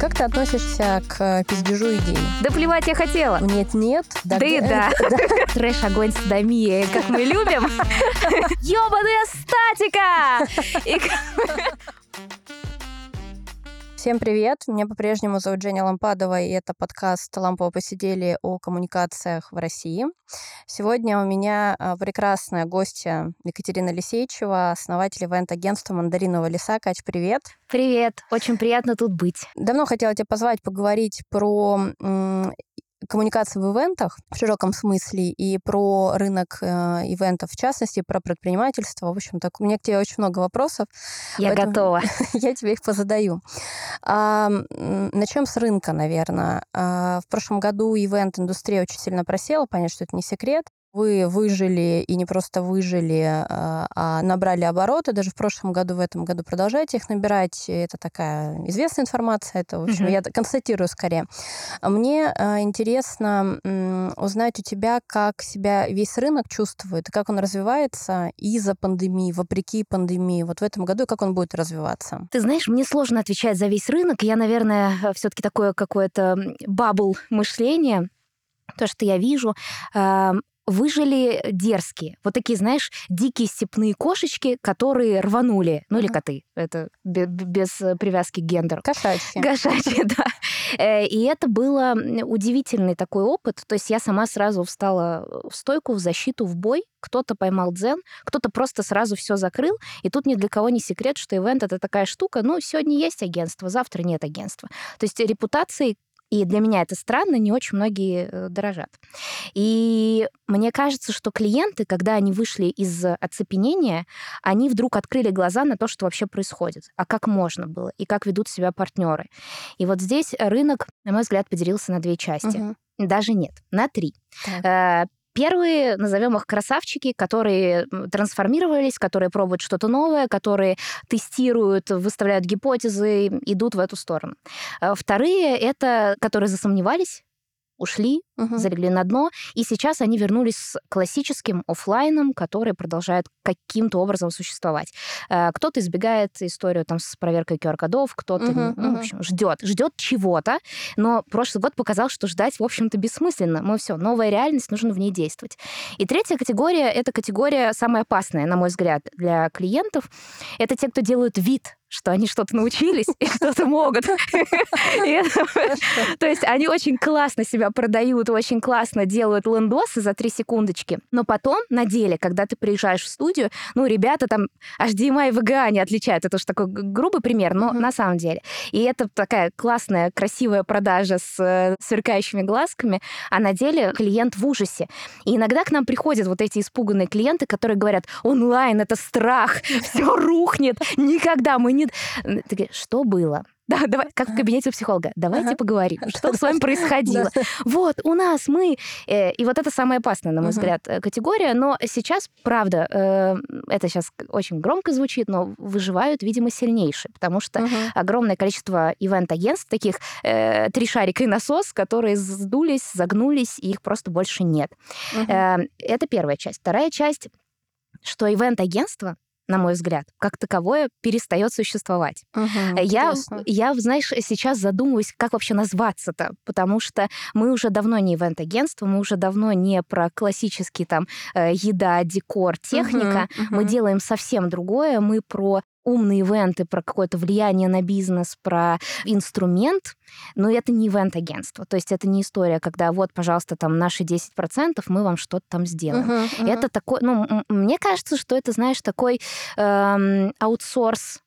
Как ты относишься к пиздежу идей? Да плевать я хотела. Нет-нет. Да и да. Трэш, огонь, садомия, как мы любим. Ёбаная статика! Всем привет! Меня по-прежнему зовут Женя Лампадова, и это подкаст «Лампово посидели» о коммуникациях в России. Сегодня у меня а, прекрасная гостья Екатерина Лисейчева, основатель ивент-агентства «Мандаринового леса». Кать, привет! Привет! Очень приятно тут быть. Давно хотела тебя позвать поговорить про коммуникации в ивентах в широком смысле и про рынок э, ивентов в частности, про предпринимательство. В общем, так у меня к тебе очень много вопросов. Я готова. я тебе их позадаю. А, начнем с рынка, наверное. А, в прошлом году ивент-индустрия очень сильно просела, понятно, что это не секрет вы выжили и не просто выжили, а, а набрали обороты. Даже в прошлом году, в этом году продолжаете их набирать. Это такая известная информация. Это, в общем, mm-hmm. я констатирую скорее. Мне а, интересно узнать у тебя, как себя весь рынок чувствует, как он развивается из-за пандемии, вопреки пандемии. Вот в этом году как он будет развиваться? Ты знаешь, мне сложно отвечать за весь рынок. Я, наверное, все-таки такое какое-то бабл мышление то, что я вижу, выжили дерзкие. Вот такие, знаешь, дикие степные кошечки, которые рванули. Ну, или коты. Это без привязки к гендеру. Кошачьи. Кошачьи, да. Э, и это было удивительный такой опыт. То есть я сама сразу встала в стойку, в защиту, в бой. Кто-то поймал дзен, кто-то просто сразу все закрыл. И тут ни для кого не секрет, что ивент — это такая штука, ну, сегодня есть агентство, завтра нет агентства. То есть репутацией и для меня это странно, не очень многие э, дорожат. И мне кажется, что клиенты, когда они вышли из оцепенения, они вдруг открыли глаза на то, что вообще происходит, а как можно было, и как ведут себя партнеры. И вот здесь рынок, на мой взгляд, поделился на две части. Угу. Даже нет, на три. Так. Первые, назовем их красавчики, которые трансформировались, которые пробуют что-то новое, которые тестируют, выставляют гипотезы, идут в эту сторону. Э, вторые — это которые засомневались, ушли, угу. залегли на дно, и сейчас они вернулись с классическим офлайном, который продолжает каким-то образом существовать. Э, кто-то избегает историю там с проверкой QR-кодов, кто-то, угу, ну, угу. в общем, ждет, ждет чего-то, но прошлый год показал, что ждать, в общем-то, бессмысленно. Мы все, новая реальность, нужно в ней действовать. И третья категория — это категория самая опасная, на мой взгляд, для клиентов. Это те, кто делают вид, что они что-то научились и что-то могут. То есть они очень классно себя продают, очень классно делают лендосы за три секундочки. Но потом на деле, когда ты приезжаешь в студию, ну, ребята там HDMI и VGA не отличают. Это уж такой грубый пример, но на самом деле. И это такая классная, красивая продажа с э, сверкающими глазками, а на деле клиент в ужасе. И иногда к нам приходят вот эти испуганные клиенты, которые говорят, онлайн — это страх, все рухнет, никогда мы не... Такие, что было? Да, давай, как в кабинете у психолога. Давайте ага. поговорим, что с вами происходило. Вот, у нас мы... Э, и вот это самая опасная, на мой взгляд, э, категория. Но сейчас, правда, э, это сейчас очень громко звучит, но выживают, видимо, сильнейшие, потому что огромное количество ивент-агентств, таких три шарика и насос, которые сдулись, загнулись, и их просто больше нет. Это первая часть. Вторая часть что ивент-агентство на мой взгляд, как таковое перестает существовать. Угу, я, я, знаешь, сейчас задумываюсь, как вообще назваться-то, потому что мы уже давно не ивент-агентство, мы уже давно не про классический там э, еда, декор, техника, угу, угу. мы делаем совсем другое, мы про умные ивенты, про какое-то влияние на бизнес, про инструмент, но это не ивент-агентство. То есть это не история, когда вот, пожалуйста, там наши 10%, мы вам что-то там сделаем. Uh-huh, uh-huh. Это такой, ну, мне кажется, что это, знаешь, такой эм, аутсорс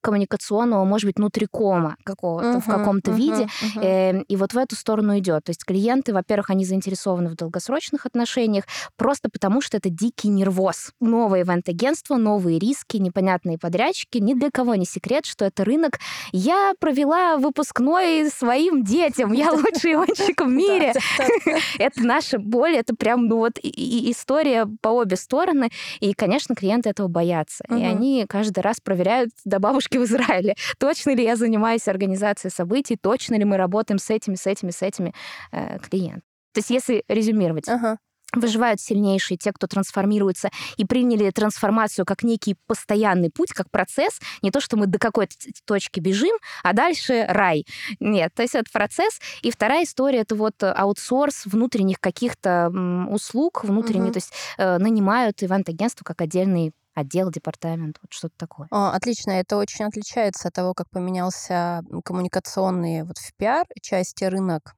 коммуникационного, может быть, внутрикома какого-то uh-huh, в каком-то uh-huh, виде. Uh-huh. Э, и вот в эту сторону идет. То есть клиенты, во-первых, они заинтересованы в долгосрочных отношениях просто потому, что это дикий нервоз. Новое ивент-агентство, новые риски, непонятные подрядчики. Ни для кого не секрет, что это рынок. Я провела выпускной своим детям. Я лучший ивенщик в мире. Это наша боль, это прям ну вот история по обе стороны. И, конечно, клиенты этого боятся. И они каждый раз проверяют до бабушки в Израиле. Точно ли я занимаюсь организацией событий? Точно ли мы работаем с этими, с этими, с этими э, клиентами? То есть если резюмировать, ага. выживают сильнейшие, те, кто трансформируется, и приняли трансформацию как некий постоянный путь, как процесс, не то, что мы до какой-то точки бежим, а дальше рай. Нет, то есть это процесс. И вторая история — это вот аутсорс внутренних каких-то услуг, внутренних, угу. то есть э, нанимают ивент-агентство как отдельный отдел, департамент, вот что-то такое. О, отлично, это очень отличается от того, как поменялся коммуникационный вот в пиар части рынок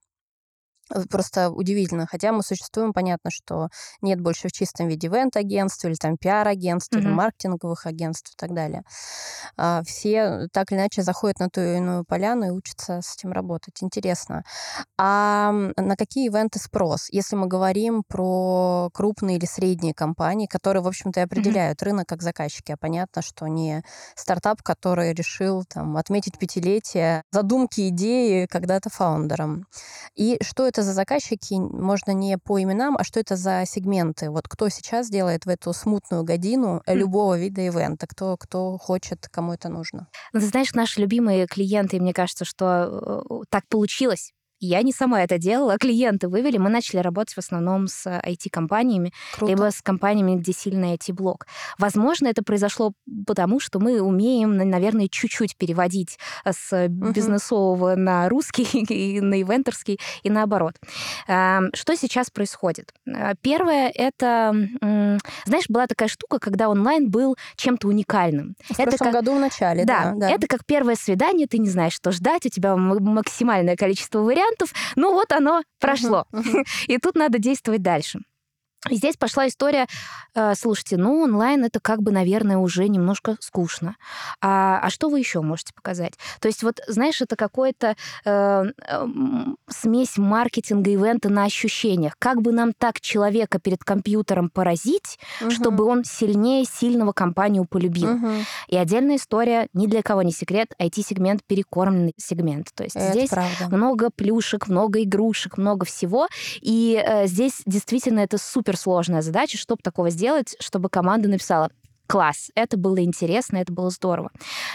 просто удивительно. Хотя мы существуем, понятно, что нет больше в чистом виде ивент-агентств или там пиар-агентств, mm-hmm. или маркетинговых агентств и так далее. А, все так или иначе заходят на ту или иную поляну и учатся с этим работать. Интересно. А на какие ивенты спрос? Если мы говорим про крупные или средние компании, которые, в общем-то, и определяют mm-hmm. рынок как заказчики, а понятно, что не стартап, который решил там отметить пятилетие задумки, идеи когда-то фаундером. И что это за заказчики, можно не по именам, а что это за сегменты? Вот кто сейчас делает в эту смутную годину mm. любого вида ивента? Кто, кто хочет, кому это нужно? Ну, ты знаешь, наши любимые клиенты, мне кажется, что э, так получилось, я не сама это делала, клиенты вывели. Мы начали работать в основном с IT-компаниями, либо с компаниями, где сильный IT-блок. Возможно, это произошло потому, что мы умеем, наверное, чуть-чуть переводить с бизнесового uh-huh. на русский и на ивентерский, и наоборот. Что сейчас происходит? Первое — это... Знаешь, была такая штука, когда онлайн был чем-то уникальным. В это прошлом как... году в начале, да, да. Это как первое свидание, ты не знаешь, что ждать, у тебя максимальное количество вариантов, вариантов, ну вот оно прошло. Uh-huh, uh-huh. И тут надо действовать дальше. И здесь пошла история, э, слушайте, ну, онлайн это как бы, наверное, уже немножко скучно. А, а что вы еще можете показать? То есть вот, знаешь, это какой-то э, э, смесь маркетинга, ивента на ощущениях. Как бы нам так человека перед компьютером поразить, угу. чтобы он сильнее сильного компанию полюбил? Угу. И отдельная история, ни для кого не секрет, IT-сегмент перекормленный сегмент. То есть это здесь правда. много плюшек, много игрушек, много всего. И э, здесь действительно это супер суперсложная задача, чтобы такого сделать, чтобы команда написала класс. Это было интересно, это было здорово.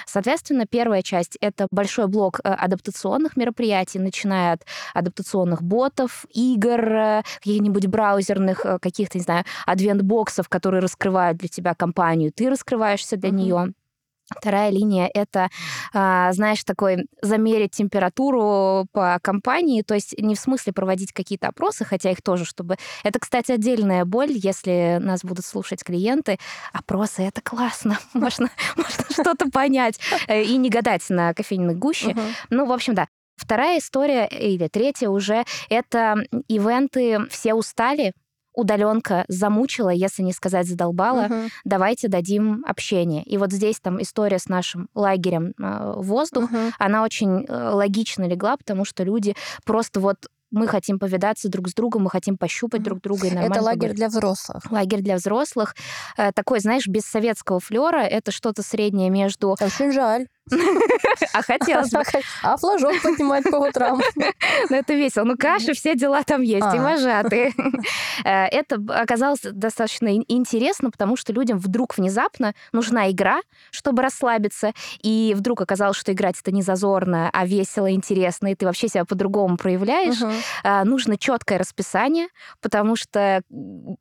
Соответственно, первая часть — это большой блок э, адаптационных мероприятий, начиная от адаптационных ботов, игр, э, каких-нибудь браузерных, э, каких-то, не знаю, адвент-боксов, которые раскрывают для тебя компанию, ты раскрываешься для uh-huh. нее. Вторая линия — это, а, знаешь, такой замерить температуру по компании, то есть не в смысле проводить какие-то опросы, хотя их тоже, чтобы... Это, кстати, отдельная боль, если нас будут слушать клиенты. Опросы — это классно, можно, можно что-то понять э, и не гадать на кофейной гуще. Ну, в общем, да. Вторая история, или третья уже, это ивенты «Все устали», удаленка замучила, если не сказать задолбала, угу. давайте дадим общение. И вот здесь там история с нашим лагерем э, воздух, угу. она очень э, логично легла, потому что люди просто вот мы хотим повидаться друг с другом, мы хотим пощупать друг друга и нормально Это лагерь поговорить. для взрослых. Лагерь для взрослых. Э, такой, знаешь, без советского флера. Это что-то среднее между... Очень жаль. А хотелось бы. А флажок поднимать по утрам. Ну, это весело. Ну, каши, все дела там есть, и а. вожатые. Э, это оказалось достаточно интересно, потому что людям вдруг внезапно нужна игра, чтобы расслабиться, и вдруг оказалось, что играть это не зазорно, а весело, интересно, и ты вообще себя по-другому проявляешь. Э, нужно четкое расписание, потому что,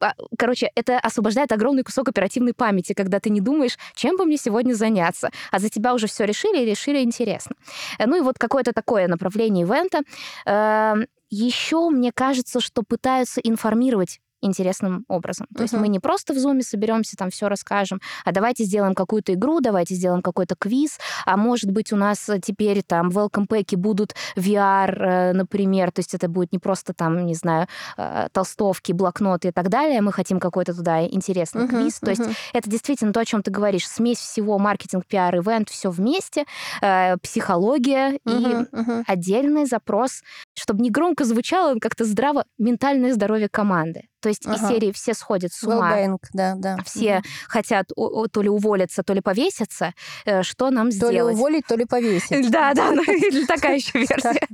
а, короче, это освобождает огромный кусок оперативной памяти, когда ты не думаешь, чем бы мне сегодня заняться, а за тебя уже все решили решили интересно. Ну и вот какое-то такое направление ивента. Эм, Еще мне кажется, что пытаются информировать интересным образом. То uh-huh. есть мы не просто в зуме соберемся, там все расскажем, а давайте сделаем какую-то игру, давайте сделаем какой-то квиз, а может быть у нас теперь там в welcome pack будут VR, э, например, то есть это будет не просто там, не знаю, э, толстовки, блокноты и так далее, мы хотим какой-то туда интересный uh-huh, квиз. Uh-huh. То есть это действительно то, о чем ты говоришь, смесь всего маркетинг, пиар, ивент, все вместе, э, психология uh-huh, и uh-huh. отдельный запрос, чтобы не громко звучало, как-то здраво ментальное здоровье команды. То есть ага. из серии все сходят с ума. Well да, да. Все угу. хотят то ли уволиться, то ли повеситься. Э, что нам сделать? То ли уволить, то ли повесить. Да, да, ну, такая еще версия.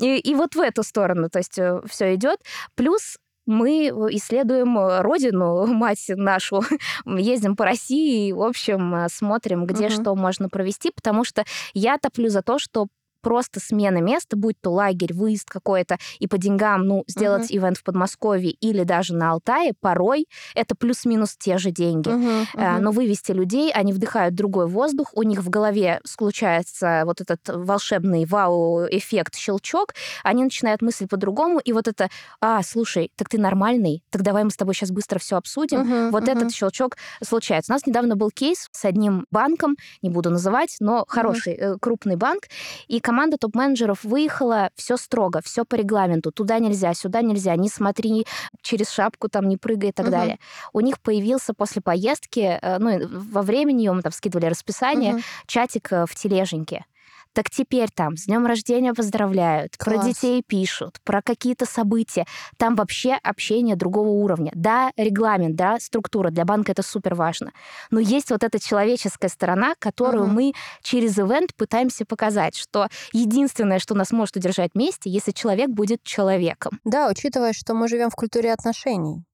И вот в эту сторону, то есть э, все идет. Плюс мы исследуем родину, мать нашу, ездим по России, и, в общем, смотрим, где угу. что можно провести, потому что я топлю за то, что просто смена места, будь то лагерь, выезд какой-то, и по деньгам, ну, сделать uh-huh. ивент в Подмосковье или даже на Алтае, порой это плюс-минус те же деньги. Uh-huh, uh-huh. Но вывести людей, они вдыхают другой воздух, у них в голове случается вот этот волшебный вау-эффект, щелчок, они начинают мыслить по-другому, и вот это, а, слушай, так ты нормальный, так давай мы с тобой сейчас быстро все обсудим. Uh-huh, вот uh-huh. этот щелчок случается. У нас недавно был кейс с одним банком, не буду называть, но хороший, uh-huh. крупный банк, и команда топ-менеджеров выехала, все строго, все по регламенту, туда нельзя, сюда нельзя, не смотри через шапку, там, не прыгай и так uh-huh. далее. У них появился после поездки, э, ну, во времени мы там скидывали расписание, uh-huh. чатик э, в тележеньке так теперь там с днем рождения поздравляют, Класс. про детей пишут, про какие-то события. Там вообще общение другого уровня. Да, регламент, да, структура для банка это супер важно. Но есть вот эта человеческая сторона, которую угу. мы через ивент пытаемся показать, что единственное, что нас может удержать вместе, если человек будет человеком. Да, учитывая, что мы живем в культуре отношений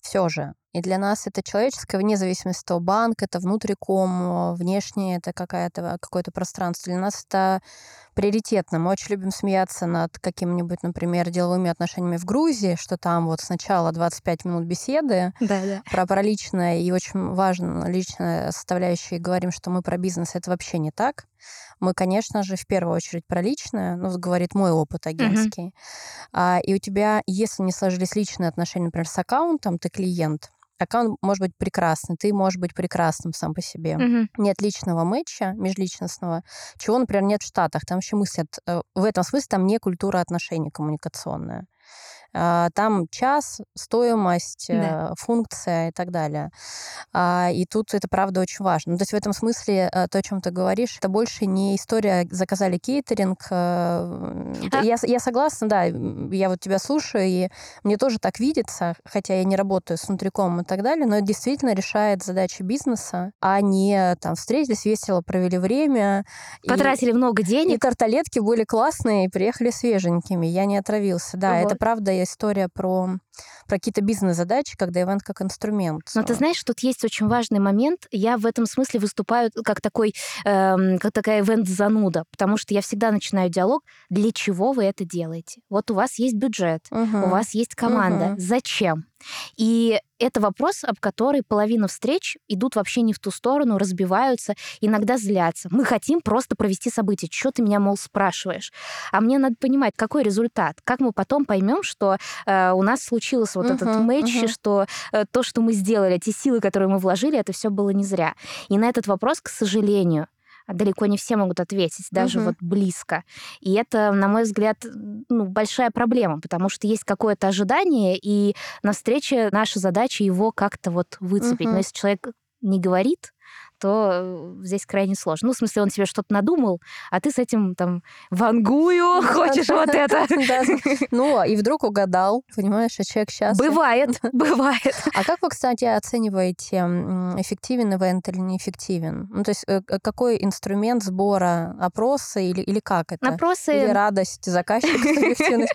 все же. И для нас это человеческое, вне зависимости от того, банк, это внутриком, внешнее, это какая-то, какое-то пространство. Для нас это приоритетно. Мы очень любим смеяться над какими-нибудь, например, деловыми отношениями в Грузии, что там вот сначала 25 минут беседы да, да. про, про личное, и очень важно личная составляющая, и говорим, что мы про бизнес, это вообще не так. Мы, конечно же, в первую очередь про личное, ну, говорит мой опыт агентский. Uh-huh. А, и у тебя, если не сложились личные отношения, например, с аккаунтом, ты клиент, аккаунт может быть прекрасный, ты можешь быть прекрасным сам по себе. Mm-hmm. Нет личного матча, межличностного, чего, например, нет в Штатах. Там вообще мыслят, э, в этом смысле там не культура отношений коммуникационная. А, там час, стоимость, да. Э, функция и так далее. А, и тут это, правда, очень важно. Ну, то есть в этом смысле э, то, о чем ты говоришь, это больше не история «заказали кейтеринг». Э, а... Я, я согласна, да, я вот тебя слушаю, и мне тоже так видится, хотя я не работаю с внутриком и так далее, но это действительно решает задачи бизнеса, а не там встретились весело, провели время. Потратили и, много денег. И тарталетки были классные, и приехали свеженькими. Я не отравился. Да, вот. это правда история про, про какие-то бизнес-задачи, когда ивент как инструмент. Но ты знаешь, тут есть очень важный момент. Я в этом смысле выступаю как такой, эм, как такая ивент-зануда, потому что я всегда начинаю диалог, для чего вы это делаете? Вот у вас есть бюджет, угу. у вас есть команда. Угу. Зачем? И это вопрос, об который половина встреч идут вообще не в ту сторону, разбиваются, иногда злятся. Мы хотим просто провести событие. Что ты меня, мол, спрашиваешь? А мне надо понимать, какой результат. Как мы потом поймем, что э, у нас случился вот uh-huh, этот матч, uh-huh. что э, то, что мы сделали, те силы, которые мы вложили, это все было не зря. И на этот вопрос, к сожалению, далеко не все могут ответить, даже угу. вот близко. И это, на мой взгляд, ну, большая проблема, потому что есть какое-то ожидание, и на встрече наша задача его как-то вот выцепить. Угу. Но если человек не говорит, то э, здесь крайне сложно. Ну, в смысле, он себе что-то надумал, а ты с этим там вангую хочешь вот это. Ну, и вдруг угадал, понимаешь, а человек сейчас... Бывает, бывает. А как вы, кстати, оцениваете, эффективен ивент или неэффективен? Ну, то есть э, какой инструмент сбора опроса или, или как это? Опросы... Или радость заказчика? Или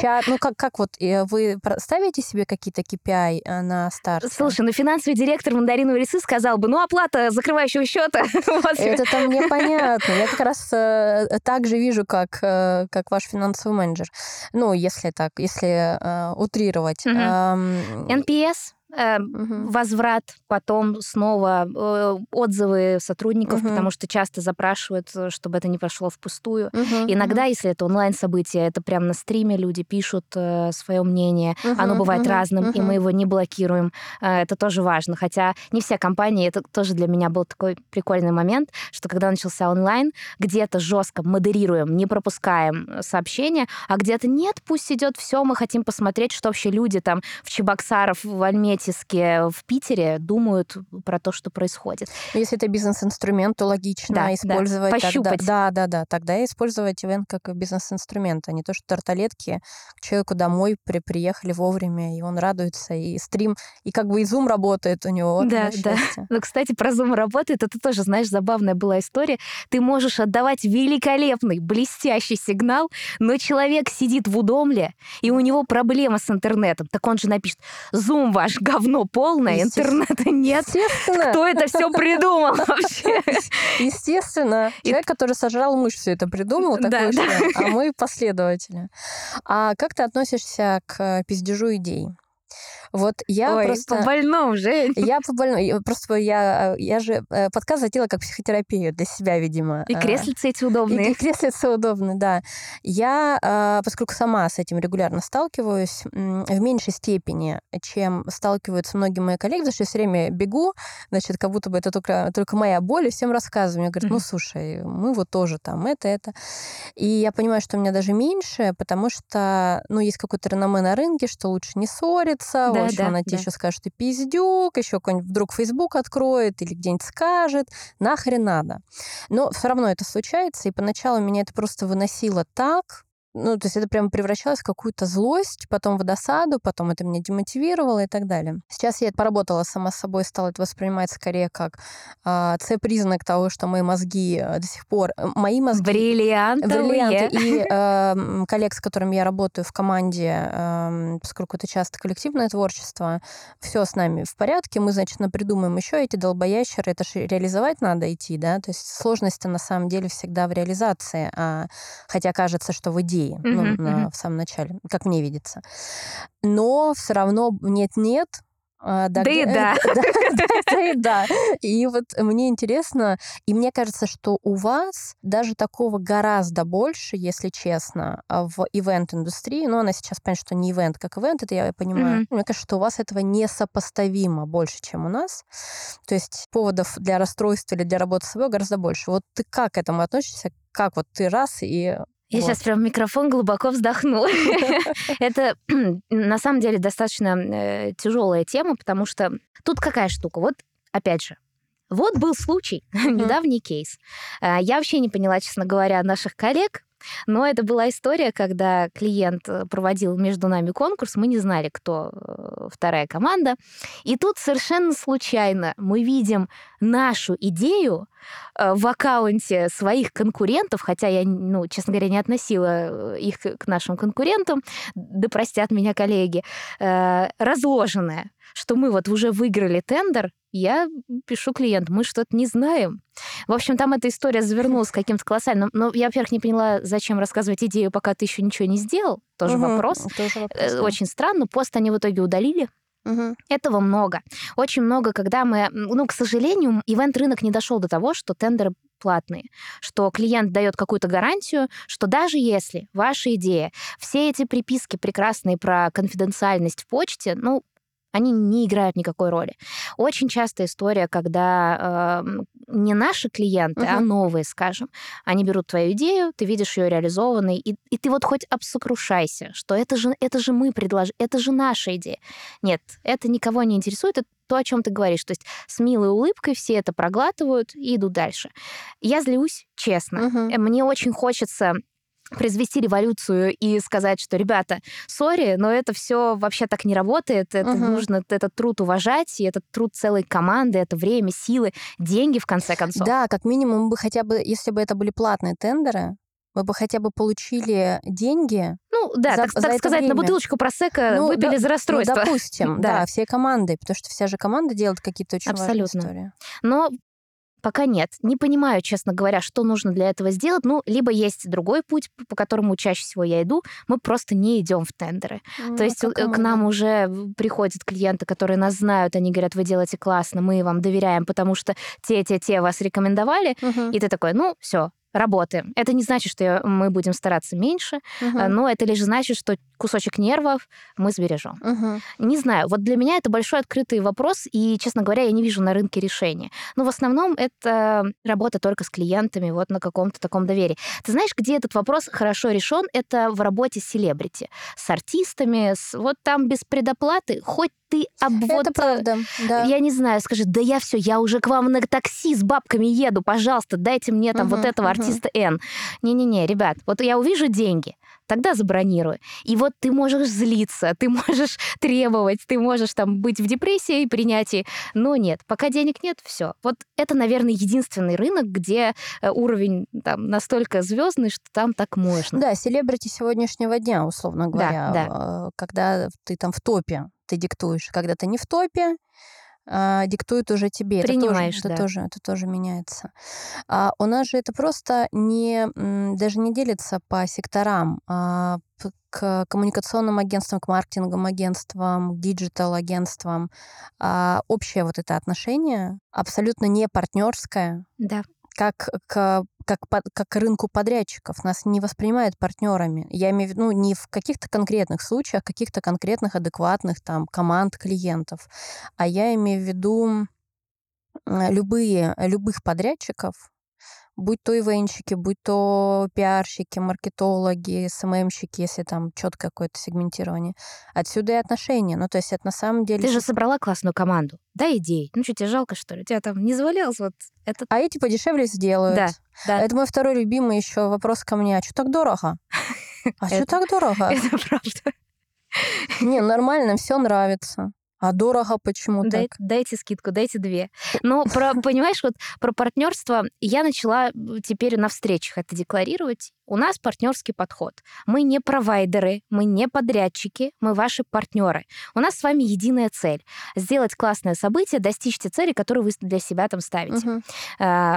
чат? Ну, как, как вот, э, вы ставите себе какие-то KPI на старте? Слушай, ну, финансовый директор мандариновой лисы сказал бы, ну, оплата закрывающего счета. Это там мне понятно. Я как раз э, так же вижу, как, э, как ваш финансовый менеджер. Ну, если так, если э, утрировать. NPS э, угу. возврат, потом снова э, отзывы сотрудников, угу. потому что часто запрашивают, э, чтобы это не пошло впустую. Угу. Иногда, угу. если это онлайн-событие, это прямо на стриме люди пишут э, свое мнение. Угу. Оно бывает угу. разным, угу. и мы его не блокируем. Э, это тоже важно. Хотя не все компании, это тоже для меня был такой прикольный момент, что когда начался онлайн, где-то жестко модерируем, не пропускаем сообщения, а где-то нет, пусть идет все, мы хотим посмотреть, что вообще люди там в Чебоксаров, в Альмете практически в Питере думают про то, что происходит. Если это бизнес-инструмент, то логично да, использовать... Да, пощупать. Тогда, да, да, да. Тогда использовать ивент как бизнес-инструмент, а не то, что тарталетки к человеку домой при, приехали вовремя, и он радуется, и стрим, и как бы и Zoom работает у него. Да, да. Ну, кстати, про Zoom работает, это тоже, знаешь, забавная была история. Ты можешь отдавать великолепный, блестящий сигнал, но человек сидит в удомле, и у него проблема с интернетом. Так он же напишет, Zoom ваш говно полное, интернета нет. Кто это все придумал вообще? Естественно. Человек, который сожрал мышь, все это придумал, так Да, вышло. А мы последователи. А как ты относишься к пиздежу идей? Вот я Ой, просто... по больному, Жень. Я по больной. я Просто я, я же э, подкаст затеяла как психотерапию для себя, видимо. И А, креслицы эти И, удобные. и креслица удобно, да. Я, а, поскольку сама с этим регулярно сталкиваюсь, в меньшей степени, чем сталкиваются многие мои коллеги, потому что я все время бегу, значит, как будто бы это только, только моя боль, и всем рассказываю. Мне говорят, ну, слушай, мы вот тоже там это, это. И я понимаю, что у меня даже меньше, потому что, ну, есть какое-то реноме на рынке, что лучше не ссориться, Да, общем, да, она тебе да. еще скажет, ты пиздюк, еще какой-нибудь вдруг Facebook откроет или где-нибудь скажет, нахрен надо. Но все равно это случается, и поначалу меня это просто выносило так, ну, то есть это прямо превращалось в какую-то злость, потом в досаду, потом это меня демотивировало и так далее. Сейчас я поработала сама с собой, стала это воспринимать скорее как а, С-признак того, что мои мозги э, до сих пор... э, Мои мозги... Бриллиантовые. Бриллианты. И эм, коллег, с которыми я работаю в команде, эм, поскольку это часто коллективное творчество, все с нами в порядке. Мы, значит, придумаем еще эти долбоящеры. Это же реализовать надо идти, да? То есть сложность на самом деле всегда в реализации, а, хотя кажется, что в идее, ну, Мгм, на- мгм. в самом начале, как мне видится. Но все равно нет-нет, а, Да и где- да. да, да, да и да. И вот мне интересно, и мне кажется, что у вас даже такого гораздо больше, если честно, а, в ивент-индустрии. Ну, она сейчас, понятно, что не ивент как ивент, это я понимаю. Мгм. Мне кажется, что у вас этого несопоставимо больше, чем у нас. То есть поводов для расстройства или для работы с собой гораздо больше. Вот ты как к этому относишься? Как вот ты раз и... Я вот. сейчас прям микрофон глубоко вздохнула. Это на самом деле достаточно тяжелая тема, потому что тут какая штука. Вот опять же, вот был случай, недавний кейс. А, Я вообще не поняла, честно говоря, наших коллег, но это была история, когда клиент э, проводил между нами конкурс, мы не знали, кто э, вторая команда. И тут совершенно случайно мы видим нашу идею э, в аккаунте своих конкурентов, хотя я, ну, честно говоря, не относила их к нашим конкурентам, да простят меня коллеги, разложенная, что мы вот уже выиграли тендер, я пишу клиенту, мы что-то не знаем. В общем, там эта история завернулась каким-то колоссальным. Но я, во-первых, не поняла, зачем рассказывать идею, пока ты еще ничего не сделал. Тоже Мгм. вопрос. Тоже вопрос, Э, да. Очень странно. Пост они в итоге удалили. Мгм. Этого много. Очень много, когда мы... Ну, к сожалению, ивент-рынок не дошел до того, что тендеры платные, что клиент дает какую-то гарантию, что даже если ваша идея, все эти приписки прекрасные про конфиденциальность в почте, ну, они не играют никакой роли. Очень частая история, когда э, не наши клиенты, а Мгм. новые, скажем, они берут твою идею, ты видишь ее реализованной, и, и ты вот хоть обсокрушайся, что это же, это же мы предложили, это же наша идея. Нет, это никого не интересует, это то, о чем ты говоришь. То есть с милой улыбкой все это проглатывают и идут дальше. Я злюсь, честно. Э, Мне очень хочется произвести революцию и сказать, что, ребята, сори, но это все вообще так не работает, это Мгм. нужно этот труд уважать, и этот труд целой команды, это время, силы, деньги, в конце концов. Да, как минимум мы бы хотя бы, если бы это были платные тендеры, мы бы хотя бы получили деньги. Ну, да, За- так, за так сказать, на время. бутылочку просека Ну, выпили да, за Ну, расстройство. допустим, Да. да, всей командой, потому что вся же команда делает какие-то очень важные Абсолютно. истории. Но пока нет. Не понимаю, честно говоря, что нужно для этого сделать. Ну, либо есть другой путь, по которому чаще всего я иду. Мы просто не идем в тендеры. Ну, То есть как э, мы, к нам уже приходят клиенты, которые нас знают, они говорят, вы делаете классно, мы вам доверяем, потому что те-те-те вас рекомендовали. Мгм. И ты такой, ну, все, работаем. Это не значит, что мы будем стараться меньше, э, но это лишь значит, что кусочек нервов мы сбережем. Мгм. Не знаю, вот для меня это большой открытый вопрос, и, честно говоря, я не вижу на рынке решения. Но в основном это работа только с клиентами, вот на каком-то таком доверии. Ты знаешь, где этот вопрос хорошо решен? Это в работе с селебрити, с артистами, с, вот там без предоплаты, хоть ты об вот... Это правда, да. Я не знаю, скажи, да я все, я уже к вам на такси с бабками еду, пожалуйста, дайте мне там вот Мгм, этого мгм. артиста Н. Не-не-не, ребят, вот я увижу деньги, тогда забронирую. И вот ты можешь злиться, ты можешь требовать, ты можешь там быть в депрессии и принятии, но нет, пока денег нет, все. Вот это, наверное, единственный рынок, где э, уровень там настолько звездный, что там так можно. Да, селебрити сегодняшнего дня, условно говоря, да. э, когда ты там в топе ты диктуешь. Когда ты не в топе, а, диктует уже тебе. Принимаешь, это тоже, да. это тоже, это тоже меняется. А у нас же это просто не даже не делится по секторам, а к коммуникационным агентствам, к маркетинговым агентствам, к digital -агентствам. А общее вот это отношение абсолютно не партнерское. Да как к как, как к рынку подрядчиков. Нас не воспринимают партнерами. Я имею в виду ну, не в каких-то конкретных случаях, каких-то конкретных адекватных там команд клиентов, а я имею в виду любые, любых подрядчиков, будь то ивенщики, будь то пиарщики, маркетологи, СММщики, если там четкое какое-то сегментирование. Отсюда и отношения. Ну, то есть это на самом деле... Ты же собрала классную команду. Да, идей. Ну что, тебе жалко, что ли? У тебя там не завалялось вот этот... А эти подешевле сделают. Да, да. Это мой второй любимый еще вопрос ко мне. А что так дорого? А что так дорого? Это правда. Не, нормально, все нравится. А дорого почему Дай, так? Дайте скидку, дайте две. Но про, понимаешь, вот про партнерство я начала теперь на встречах это декларировать. У нас партнерский подход. Мы не провайдеры, мы не подрядчики, мы ваши партнеры. У нас с вами единая цель сделать классное событие, достичь те цели, которые вы для себя там ставите. Угу.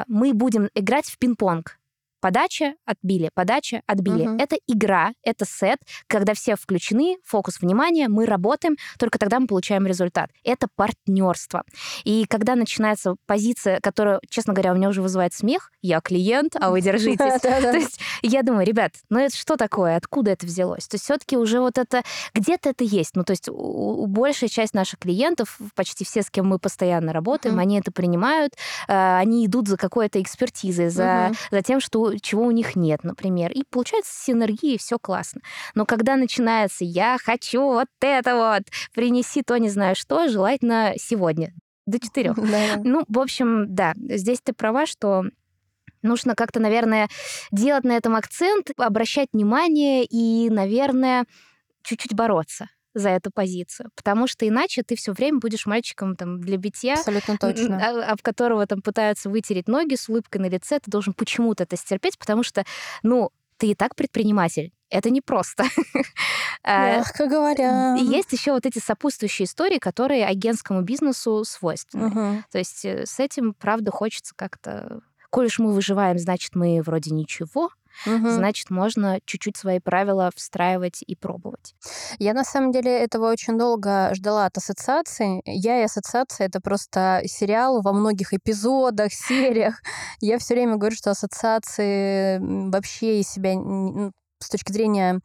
Мы будем играть в пинг-понг. Подача, отбили, подача, отбили. Мгм. Это игра, это сет, когда все включены, фокус внимания, мы работаем, только тогда мы получаем результат. Это партнерство. И когда начинается позиция, которая, честно говоря, у меня уже вызывает смех, я клиент, а вы держитесь. То есть я думаю, ребят, ну это что такое, откуда это взялось? То есть все-таки уже вот это, где-то это есть. Ну то есть большая часть наших клиентов, почти все, с кем мы постоянно работаем, они это принимают, э, они идут за какой-то экспертизой, за тем, что, чего у них нет, например. И получается синергия, все классно. Но когда начинается «я хочу вот это вот, принеси то не знаю что», желательно сегодня, до четырех. Да. Ну, в общем, да, здесь ты права, что нужно как-то, наверное, делать на этом акцент, обращать внимание и, наверное, чуть-чуть бороться за эту позицию, потому что иначе ты все время будешь мальчиком там для битья, Абсолютно точно. а- об которого там пытаются вытереть ноги с улыбкой на лице, ты должен почему-то это стерпеть, потому что, ну, ты и так предприниматель. Это непросто. А, Мягко говоря. есть еще вот эти сопутствующие истории, которые агентскому бизнесу свойственны. Мгм. То есть э, с этим, правда, хочется как-то... Коль уж мы выживаем, значит, мы вроде ничего, Мгм. значит, можно чуть-чуть свои правила встраивать и пробовать. Я на самом деле этого очень долго ждала от ассоциации. Я и ассоциация это просто сериал во многих эпизодах, сериях. Я все время говорю, что ассоциации вообще из себя ну, с точки зрения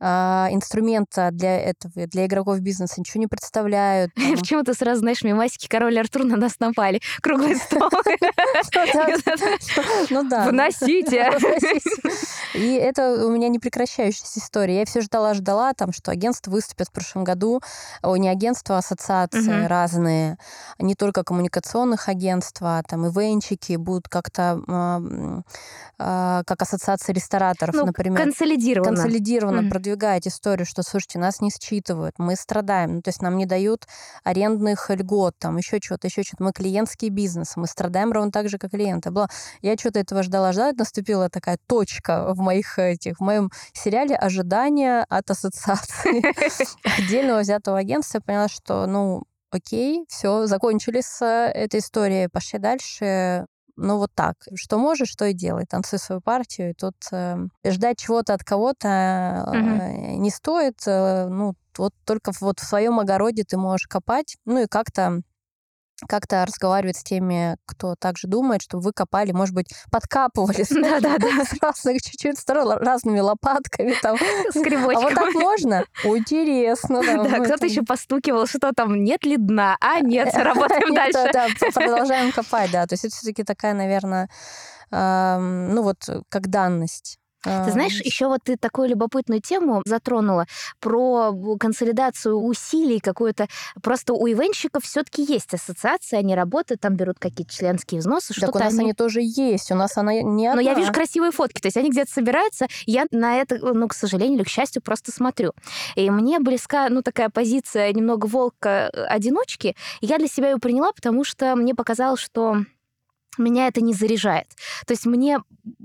а, инструмента для этого, для игроков бизнеса ничего не представляют. там. Почему ты сразу, знаешь, мемасики «Король и Артур» на нас напали? Круглый стол. Ну да. Выносите! И это у меня не прекращающаяся история. Я все ждала, ждала, там, что агентство выступит в прошлом году. О, не агентство, а ассоциации разные. Не только коммуникационных агентства, там, ивенчики будут как-то а, а, как ассоциация рестораторов, Ну, например консолидированно. консолидированно Мгм. продвигать историю, что, слушайте, нас не считывают, мы страдаем, ну, то есть нам не дают арендных льгот, там, еще чего-то, еще что-то. Мы клиентский бизнес, мы страдаем ровно так же, как клиенты. Бла. Я что-то этого ждала, ждала, наступила такая точка в моих этих, в моем сериале ожидания от ассоциации отдельного взятого агентства. Я поняла, что, ну, окей, все, закончили с э, этой историей, пошли дальше. Ну, вот так. Что можешь, что и делай. Танцуй свою партию. И тут э, ждать чего-то от кого-то э, не стоит. Э, ну, вот только вот в своем огороде ты можешь копать. Ну, и как-то как-то разговаривать с теми, кто также думает, чтобы вы копали, может быть, подкапывали с, Да-да-да. с разных чуть-чуть сторон, разными лопатками. Там. С А вот грибочком. так можно? Интересно. Да, Да, кто-то это- еще постукивал, что там, нет ли дна? А, нет, работаем Нет, дальше. Да, да, продолжаем копать, да. То есть это все-таки такая, наверное, ну вот как данность. Ты знаешь, еще вот ты такую любопытную тему затронула про консолидацию усилий какую-то. Просто у ивенщиков все-таки есть ассоциация, они работают, там берут какие-то членские взносы, Так у нас они... они тоже есть, у нас она не Но одна. я вижу красивые фотки, то есть они где-то собираются, я на это, ну, к сожалению или к счастью, просто смотрю. И мне близка, ну, такая позиция немного волка-одиночки, и я для себя ее приняла, потому что мне показалось, что меня это не заряжает. То есть мне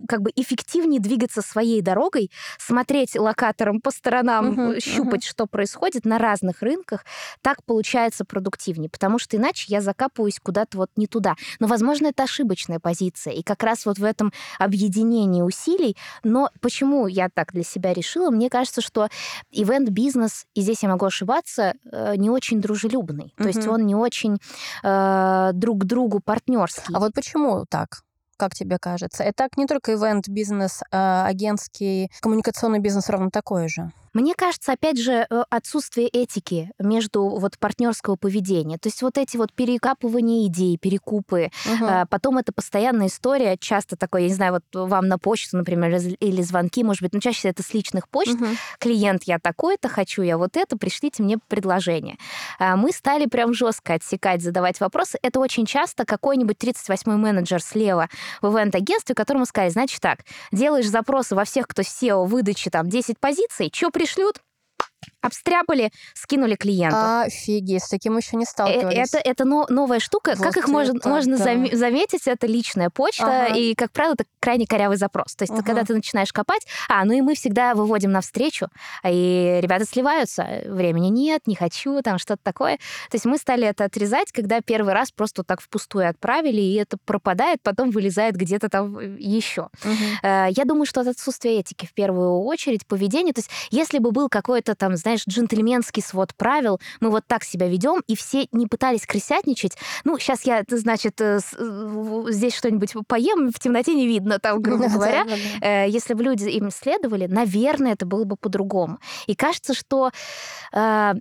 как бы эффективнее двигаться своей дорогой, смотреть локатором по сторонам, uh-huh, щупать, uh-huh. что происходит на разных рынках. Так получается продуктивнее, потому что иначе я закапываюсь куда-то вот не туда. Но, возможно, это ошибочная позиция. И как раз вот в этом объединении усилий. Но почему я так для себя решила? Мне кажется, что ивент-бизнес, и здесь я могу ошибаться, э, не очень дружелюбный. Uh-huh. То есть он не очень э, друг к другу партнерский. А вот почему так? как тебе кажется? Это не только ивент-бизнес, а агентский, коммуникационный бизнес ровно такой же. Мне кажется, опять же, э, отсутствие этики между вот партнерского поведения. То есть вот эти вот перекапывания идей, перекупы. Угу. потом это постоянная история, часто такое, я не знаю, вот вам на почту, например, или звонки, может быть, но чаще это с личных почт. Угу. Клиент, я такой-то, хочу я вот это, пришлите мне предложение. А, мы стали прям жестко отсекать, задавать вопросы. Это очень часто какой-нибудь 38-й менеджер слева в ивент-агентстве, которому сказали, значит так, делаешь запросы во всех, кто SEO выдачи там 10 позиций, что пришлют, обстряпали, скинули клиенту. Офигеть, с таким еще не э, сталкивались. Это, это но, новая штука. Вот как их можно, можно да. заметить? Это личная почта, ага. и, как правило, это крайне корявый запрос. То есть, ага. когда ты начинаешь копать, а, ну и мы всегда выводим навстречу, и ребята сливаются, времени нет, не хочу, там что-то такое. То есть мы стали это отрезать, когда первый раз просто вот так впустую отправили, и это пропадает, потом вылезает где-то там э, еще. Угу. Я думаю, что это отсутствие этики в первую очередь, поведение. То есть, если бы был какой-то там, знаешь, знаешь, джентльменский свод правил, мы вот так себя ведем, и все не пытались крысятничать. Ну, сейчас я, значит, э, э, здесь что-нибудь поем, в темноте не видно, там, грубо говоря. Э, если бы люди им следовали, наверное, это было бы по-другому. И кажется, что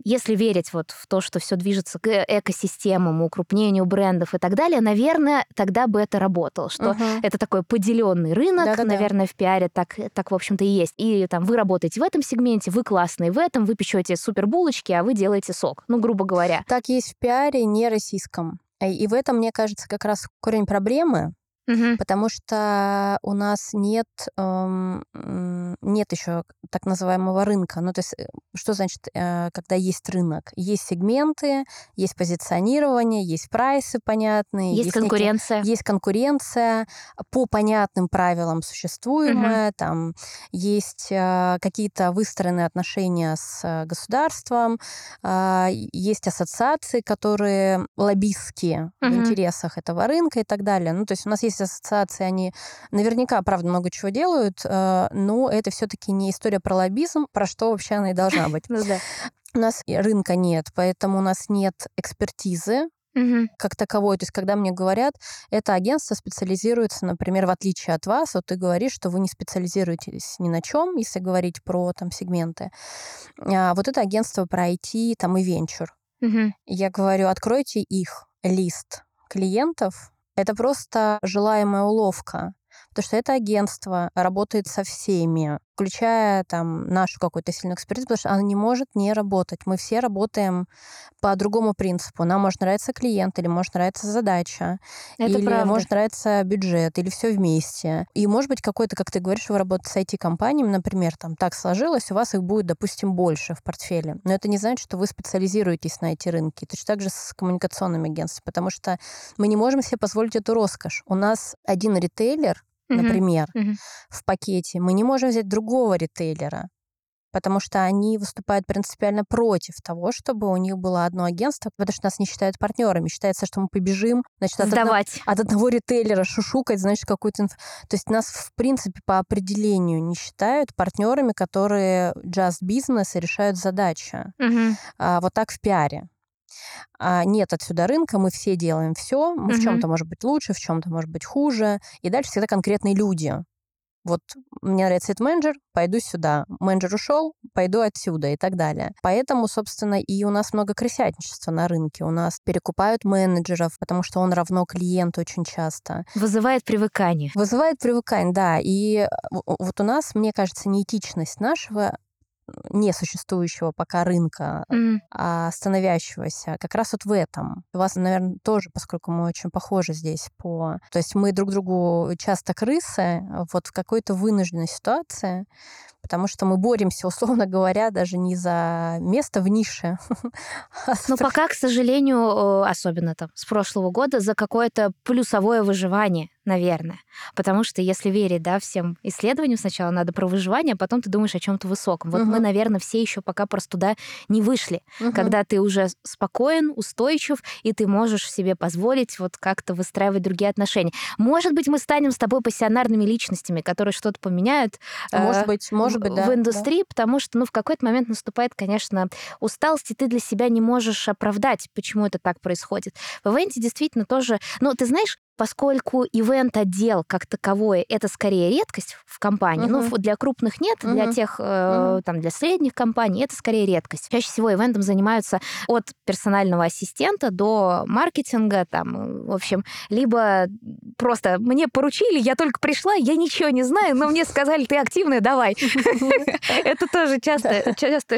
если верить вот в то, что все движется к экосистемам, укрупнению брендов и так далее, наверное, тогда бы это работало, что угу. это такой поделенный рынок, Да-да-да. наверное, в пиаре так, так, в общем-то, и есть. И там вы работаете в этом сегменте, вы классные в этом, вы печете супер булочки, а вы делаете сок. Ну, грубо говоря. Так есть в пиаре не российском. И в этом, мне кажется, как раз корень проблемы, Угу. Потому что у нас нет, эм, нет еще так называемого рынка. Ну, то есть, э, что значит, э, когда есть рынок? Есть сегменты, есть позиционирование, есть прайсы понятные. Есть, есть конкуренция. Некие, есть конкуренция по понятным правилам существуемая. Угу. Там есть э, какие-то выстроенные отношения с государством, э, есть ассоциации, которые лоббистские угу. в интересах этого рынка и так далее. Ну, то есть у нас есть есть ассоциации, они наверняка, правда, много чего делают, э, но это все-таки не история про лоббизм, про что вообще она и должна быть. Ну у нас рынка нет, поэтому у нас нет экспертизы угу. как таковой. То есть, когда мне говорят, это агентство специализируется, например, в отличие от вас, вот ты говоришь, что вы не специализируетесь ни на чем, если говорить про там сегменты. А вот это агентство про IT там и венчур. Угу. Я говорю, откройте их лист клиентов, это просто желаемая уловка. Потому что это агентство работает со всеми, включая там нашу какую-то сильную экспертизу, потому что она не может не работать. Мы все работаем по другому принципу. Нам может нравиться клиент, или может нравиться задача, это или правда. может нравиться бюджет, или все вместе. И может быть какой-то, как ты говоришь, вы работаете с IT-компаниями, например, там так сложилось, у вас их будет, допустим, больше в портфеле. Но это не значит, что вы специализируетесь на эти рынки. Точно так же с коммуникационными агентствами, потому что мы не можем себе позволить эту роскошь. У нас один ритейлер, например, mm-hmm. в пакете, мы не можем взять другого ритейлера, потому что они выступают принципиально против того, чтобы у них было одно агентство, потому что нас не считают партнерами. Считается, что мы побежим, значит, от, одного, от одного ритейлера шушукать, значит, какую-то... Инф... То есть нас, в принципе, по определению не считают партнерами, которые just бизнес и решают задачи. Угу. А, вот так в пиаре а, нет отсюда рынка, мы все делаем все, мы угу. в чем-то может быть лучше, в чем-то может быть хуже, и дальше всегда конкретные люди. Вот мне нравится этот менеджер, пойду сюда. Менеджер ушел, пойду отсюда и так далее. Поэтому, собственно, и у нас много крысятничества на рынке. У нас перекупают менеджеров, потому что он равно клиенту очень часто. Вызывает привыкание. Вызывает привыкание, да. И вот у нас, мне кажется, неэтичность нашего несуществующего пока рынка, Мгм. а становящегося, как раз вот в этом. У вас, наверное, тоже, поскольку мы очень похожи здесь по... То есть мы друг другу часто крысы, вот в какой-то вынужденной ситуации, потому что мы боремся, условно говоря, даже не за место в нише, а Но пока, к сожалению, э, особенно там с прошлого года, за какое-то плюсовое выживание, наверное. Потому что если верить, да, всем исследованиям, сначала надо про выживание, а потом ты думаешь о чем-то высоком. Вот мы, Мгм. наверное, все еще пока просто туда не вышли. Мгм. Когда ты уже спокоен, устойчив, и ты можешь себе позволить вот как-то выстраивать другие отношения. Может быть, мы станем с тобой пассионарными личностями, которые что-то поменяют э, Может быть, может быть, в- да. в да. индустрии, потому что, ну, в какой-то момент наступает, конечно, усталость, и ты для себя не можешь оправдать, почему это так происходит. В ивенте действительно тоже... Ну, ты знаешь, поскольку ивент-отдел как таковой это скорее редкость в компании, ну, Мгм. ф- для крупных нет, для Мгм. тех, э, там, для средних компаний это скорее редкость. Чаще всего ивентом занимаются от персонального ассистента до маркетинга, там, э, в общем, либо просто мне поручили, я только пришла, я ничего не знаю, но мне сказали, ты активная, давай. Это тоже частая,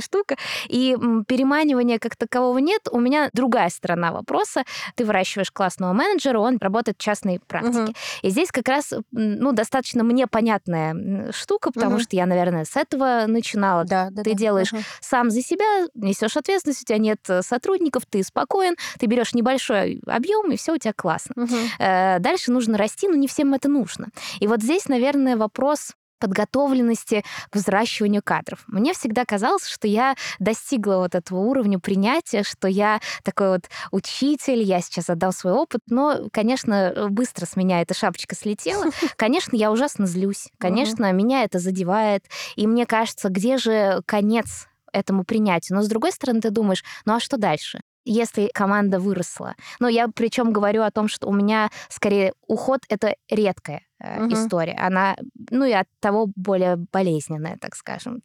штука. И переманивания как такового нет. У меня другая сторона вопроса. Ты выращиваешь классного менеджера, он работает в частной практике. Мгм. И здесь как раз ну, достаточно мне понятная штука, потому Мгм. что я, наверное, с этого начинала. Да, да, Ты да. делаешь Мгм. сам за себя, несешь ответственность, у тебя нет э, сотрудников, ты спокоен, ты берешь небольшой объем, и все у тебя классно. Э, Дальше нужно расти, но не всем это нужно. И вот здесь, наверное, вопрос подготовленности к взращиванию кадров. Мне всегда казалось, что я достигла вот этого уровня принятия, что я такой вот учитель, я сейчас отдал свой опыт, но, конечно, быстро с меня эта шапочка слетела. Конечно, я ужасно злюсь, конечно, меня это задевает, и мне кажется, где же конец этому принятию? Но, с другой стороны, ты думаешь, ну а что дальше? если команда выросла. Но я причем говорю о том, что у меня скорее уход это редкая Мгм. история. Она, ну и от того более болезненная, так скажем.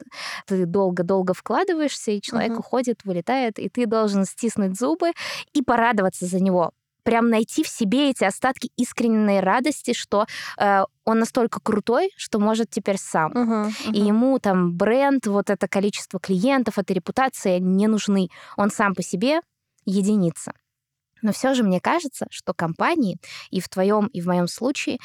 Ты долго-долго вкладываешься, и человек Мгм. уходит, вылетает, и ты должен стиснуть зубы и порадоваться за него. Прям найти в себе эти остатки искренней радости, что э, он настолько крутой, что может теперь сам. Мгм. И Мгм. ему там бренд, вот это количество клиентов, эта репутация не нужны. Он сам по себе единица. Но все же мне кажется, что компании, и в твоем, и в моем случае,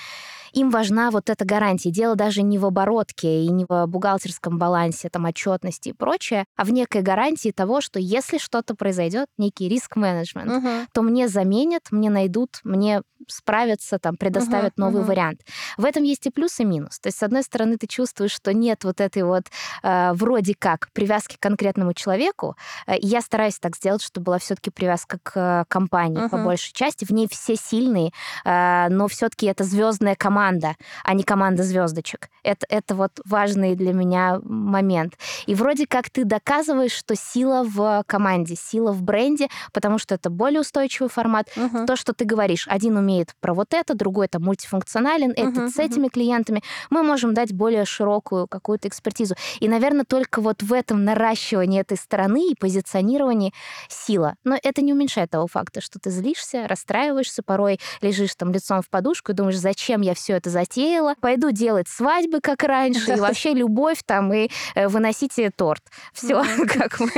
им важна вот эта гарантия. Дело даже не в оборотке и не в бухгалтерском балансе, там, отчетности и прочее, а в некой гарантии того, что если что-то произойдет, некий риск-менеджмент, Мгм. то мне заменят, мне найдут, мне справятся, там, предоставят Мгм, новый мгм. вариант. В этом есть и плюс, и минус. То есть, с одной стороны, ты чувствуешь, что нет вот этой вот э, вроде как привязки к конкретному человеку. Э, и я стараюсь так сделать, чтобы была все-таки привязка к э, компании по Мгм. большей части. В ней все сильные, э, но все-таки это звездная команда, а не команда звездочек. Это, это вот важный для меня момент. И вроде как ты доказываешь, что сила в команде, сила в бренде, потому что это более устойчивый формат. Мгм. То, что ты говоришь, один умеет про вот это, другой там мультифункционален, этот Мгм, с этими клиентами, мы можем дать более широкую какую-то экспертизу. И, наверное, только вот в этом наращивании этой стороны и позиционировании сила. Но это не уменьшает того факта, что ты злишься, расстраиваешься, порой лежишь там лицом в подушку и думаешь, зачем я все это затеяла, пойду делать свадьбы, как раньше, и вообще любовь там, и э, выносите торт. Все, как мы.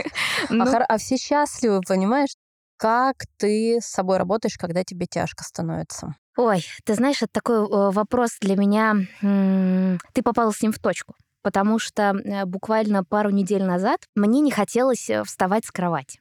А, Ну, а все счастливы, понимаешь? Как ты с собой работаешь, когда тебе тяжко становится? Ой, ты знаешь, это такой э, вопрос для меня. Ты попала с ним в точку. Потому что э, буквально пару недель назад мне не хотелось вставать с кровати.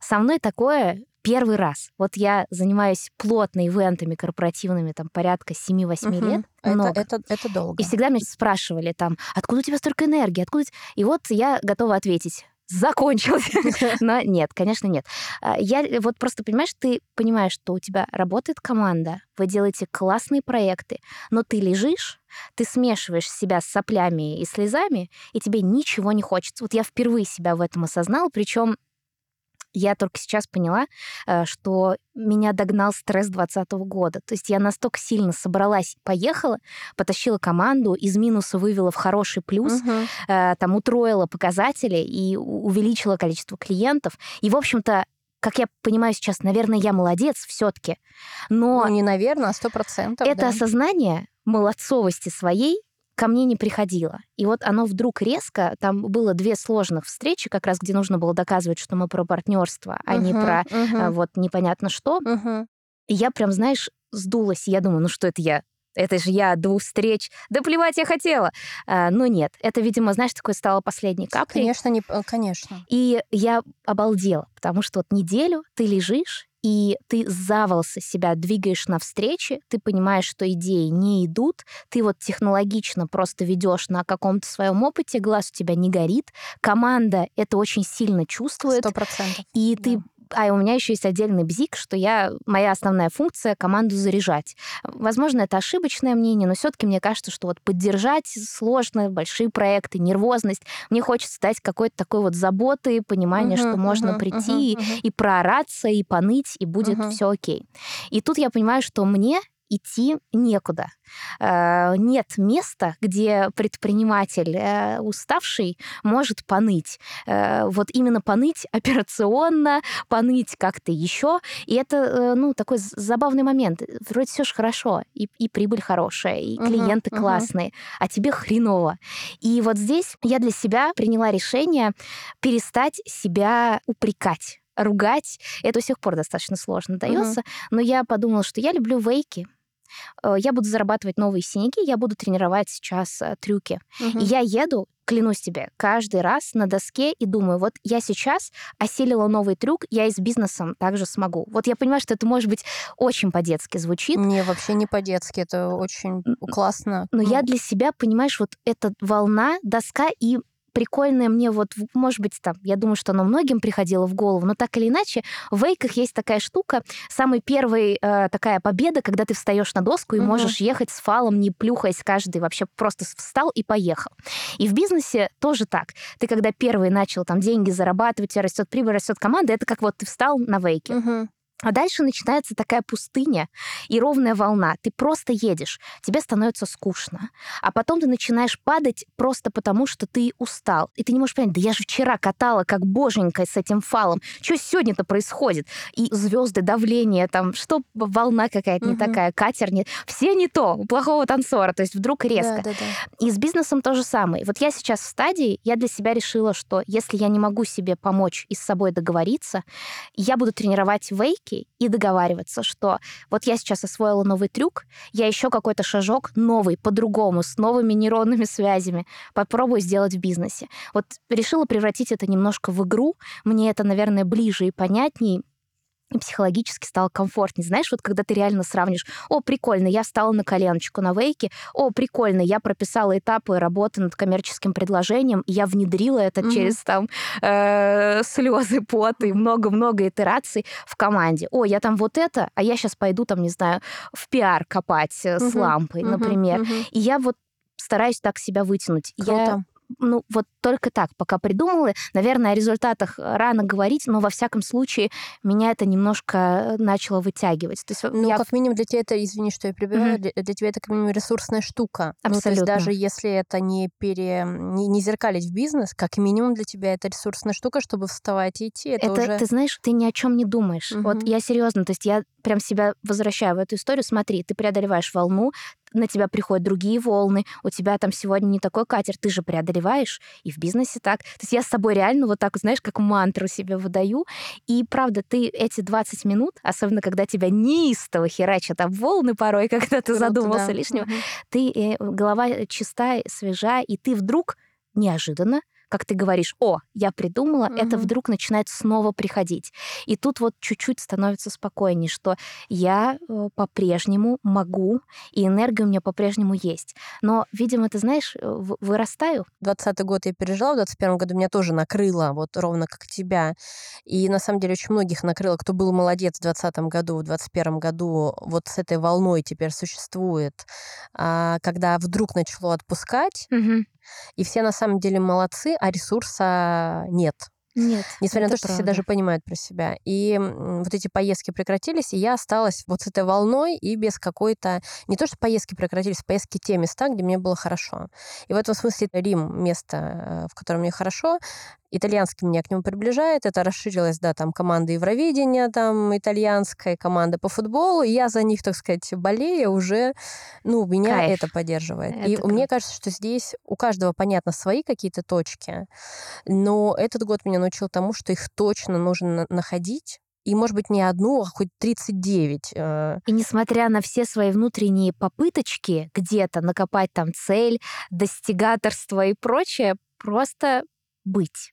Со мной такое первый раз. Вот я занимаюсь плотно ивентами корпоративными, там порядка 7-8 Мгм. лет. Это, много. это, это долго. И всегда меня спрашивали там, откуда у тебя столько энергии, откуда... И вот я готова ответить, закончилось. Но нет, конечно, нет. А, Я вот просто, понимаешь, ты понимаешь, что у тебя работает команда, вы делаете классные проекты, но ты лежишь, ты смешиваешь себя с соплями и слезами, и тебе ничего не хочется. Вот я впервые себя в этом осознала, причем я только сейчас поняла, э, что меня догнал стресс 2020 года. То есть я настолько сильно собралась, поехала, потащила команду, из минуса вывела в хороший плюс, э, там утроила показатели и увеличила количество клиентов. И, в общем-то, как я понимаю сейчас, наверное, я молодец все-таки. Но Ну, не наверное, а сто процентов. это да. осознание молодцовости своей, ко мне не приходило. И вот оно вдруг резко, там было две сложных встречи, как раз где нужно было доказывать, что мы про партнерство, а Мгм, не про э, вот непонятно что. мгм. И я прям, знаешь, сдулась. Я думаю, ну что это я? Это же я от двух встреч. Да плевать я хотела. А, но нет, это, видимо, знаешь, такое стало последней каплей. Конечно, не, э, конечно. И я обалдела, потому что вот неделю ты лежишь, и ты за волосы себя двигаешь навстречу, ты понимаешь, что идеи не идут, ты вот технологично просто ведешь на каком-то своем опыте, глаз у тебя не горит, команда это очень сильно чувствует, Сто процентов. и да. А у меня еще есть отдельный бзик, что я моя основная функция команду заряжать. Возможно, это ошибочное мнение, но все-таки мне кажется, что вот поддержать сложно, большие проекты, нервозность. Мне хочется дать какой-то такой вот заботы, понимание, что Мгм, можно прийти мгм, мгм. и проораться, и поныть, и будет Мгм. все окей. И тут я понимаю, что мне идти некуда. Э, Нет места, где предприниматель э, уставший может поныть. Э, Вот именно поныть операционно, поныть как-то еще. И это, ну, такой забавный момент. Вроде все же хорошо, и, и прибыль хорошая, и клиенты мгм. классные, а тебе хреново. И вот здесь я для себя приняла решение перестать себя упрекать ругать. Это до сих пор достаточно сложно дается, но я подумала, что я люблю вейки, я буду зарабатывать новые синяки, я буду тренировать сейчас э, трюки. Мгм. И я еду, клянусь тебе, каждый раз на доске и думаю, вот я сейчас осилила новый трюк, я и с бизнесом также смогу. Вот я понимаю, что это может быть очень по-детски звучит, Не, вообще не по-детски. Это очень М, классно. но Ну, я для себя, понимаешь, вот эта волна, доска и прикольная мне вот, может быть, там, я думаю, что оно многим приходило в голову, но так или иначе, в вейках есть такая штука, самая первая э, такая победа, когда ты встаешь на доску и Мгм. можешь ехать с фалом, не плюхаясь каждый, вообще просто встал и поехал. И в бизнесе тоже так. Ты когда первый начал там деньги зарабатывать, у тебя растет прибыль, растет команда, это как вот ты встал на вейке. Мгм. А дальше начинается такая пустыня и ровная волна. Ты просто едешь, тебе становится скучно. А потом ты начинаешь падать просто потому, что ты устал. И ты не можешь понять, да я же вчера катала как боженька с этим фалом. Что сегодня-то происходит? И звезды, давление, там, что волна какая-то не Мгм. такая, катер не... Все не то, у плохого танцора. То есть вдруг резко. Да, да, да. И с бизнесом то же самое. Вот я сейчас в стадии, я для себя решила, что если я не могу себе помочь и с собой договориться, я буду тренировать вейки и договариваться, что вот я сейчас освоила новый трюк, я еще какой-то шажок новый, по-другому, с новыми нейронными связями попробую сделать в бизнесе. Вот решила превратить это немножко в игру. Мне это, наверное, ближе и понятнее, и психологически стало комфортнее. Знаешь, вот когда ты реально сравнишь, о, прикольно, я встала на коленочку на вейке, о, прикольно, я прописала этапы работы над коммерческим предложением, и я внедрила это Мгм. через там э, слезы, пот и много-много итераций в команде. О, я там вот это, а я сейчас пойду там, не знаю, в пиар копать э, с лампой, Мгм, например. мгм. И я вот стараюсь так себя вытянуть. Я Круто. Ну, вот только так, пока придумала. Наверное, о результатах рано говорить, но во всяком случае меня это немножко э, начало вытягивать. То есть Ну, я... как минимум для тебя это, извини, что я прибиваю, Мгм. для, для тебя это как минимум ресурсная штука. Ну, то есть Абсолютно. даже если это не, пере, не, не зеркалить в бизнес, как минимум для тебя это ресурсная штука, чтобы вставать и идти. Это, Это, уже... ты знаешь, ты ни о чем не думаешь. Вот Мгм. я серьезно, то есть я прям себя возвращаю в эту историю. Смотри, ты преодолеваешь волну, на тебя приходят другие волны, у тебя там сегодня не такой катер, ты же преодолеваешь, и в бизнесе так. То есть я с собой реально вот так, знаешь, как мантру себе выдаю. И правда, ты эти 20 минут, особенно когда тебя неистово херачат об волны порой, когда ты Круто, задумался да. лишнего, Мгм. ты э, голова чистая, свежая, и ты вдруг неожиданно, как ты говоришь, о, я придумала, это Мгм. вдруг начинает снова приходить. И тут вот чуть-чуть становится спокойнее, что я э, по-прежнему могу, и энергия у меня по-прежнему есть. Но, видимо, ты знаешь, э, вырастаю. 20 год я пережила, в 21 году меня тоже накрыло, вот ровно как тебя. И на самом деле очень многих накрыло, кто был молодец в 20 году, в 21 году, вот с этой волной теперь существует, а, когда вдруг начало отпускать, и все на самом деле молодцы, а ресурса нет. Нет. Несмотря на то, что все правда. даже понимают про себя. И вот эти поездки прекратились, и я осталась вот с этой волной и без какой-то... Не то, что поездки прекратились, поездки те места, где мне было хорошо. И в этом смысле Рим — место, э, в котором мне хорошо. Итальянский меня к нему приближает, это расширилось, да, там команда Евровидения, там итальянская команда по футболу, и я за них, так сказать, болею уже, ну, меня Кайф. это поддерживает. Это и круто. мне кажется, что здесь у каждого, понятно, свои какие-то точки, но этот год меня научил тому, что их точно нужно находить, и, может быть, не одну, а хоть 39. Э. И несмотря на все свои внутренние попыточки где-то накопать там цель, достигаторство и прочее, просто быть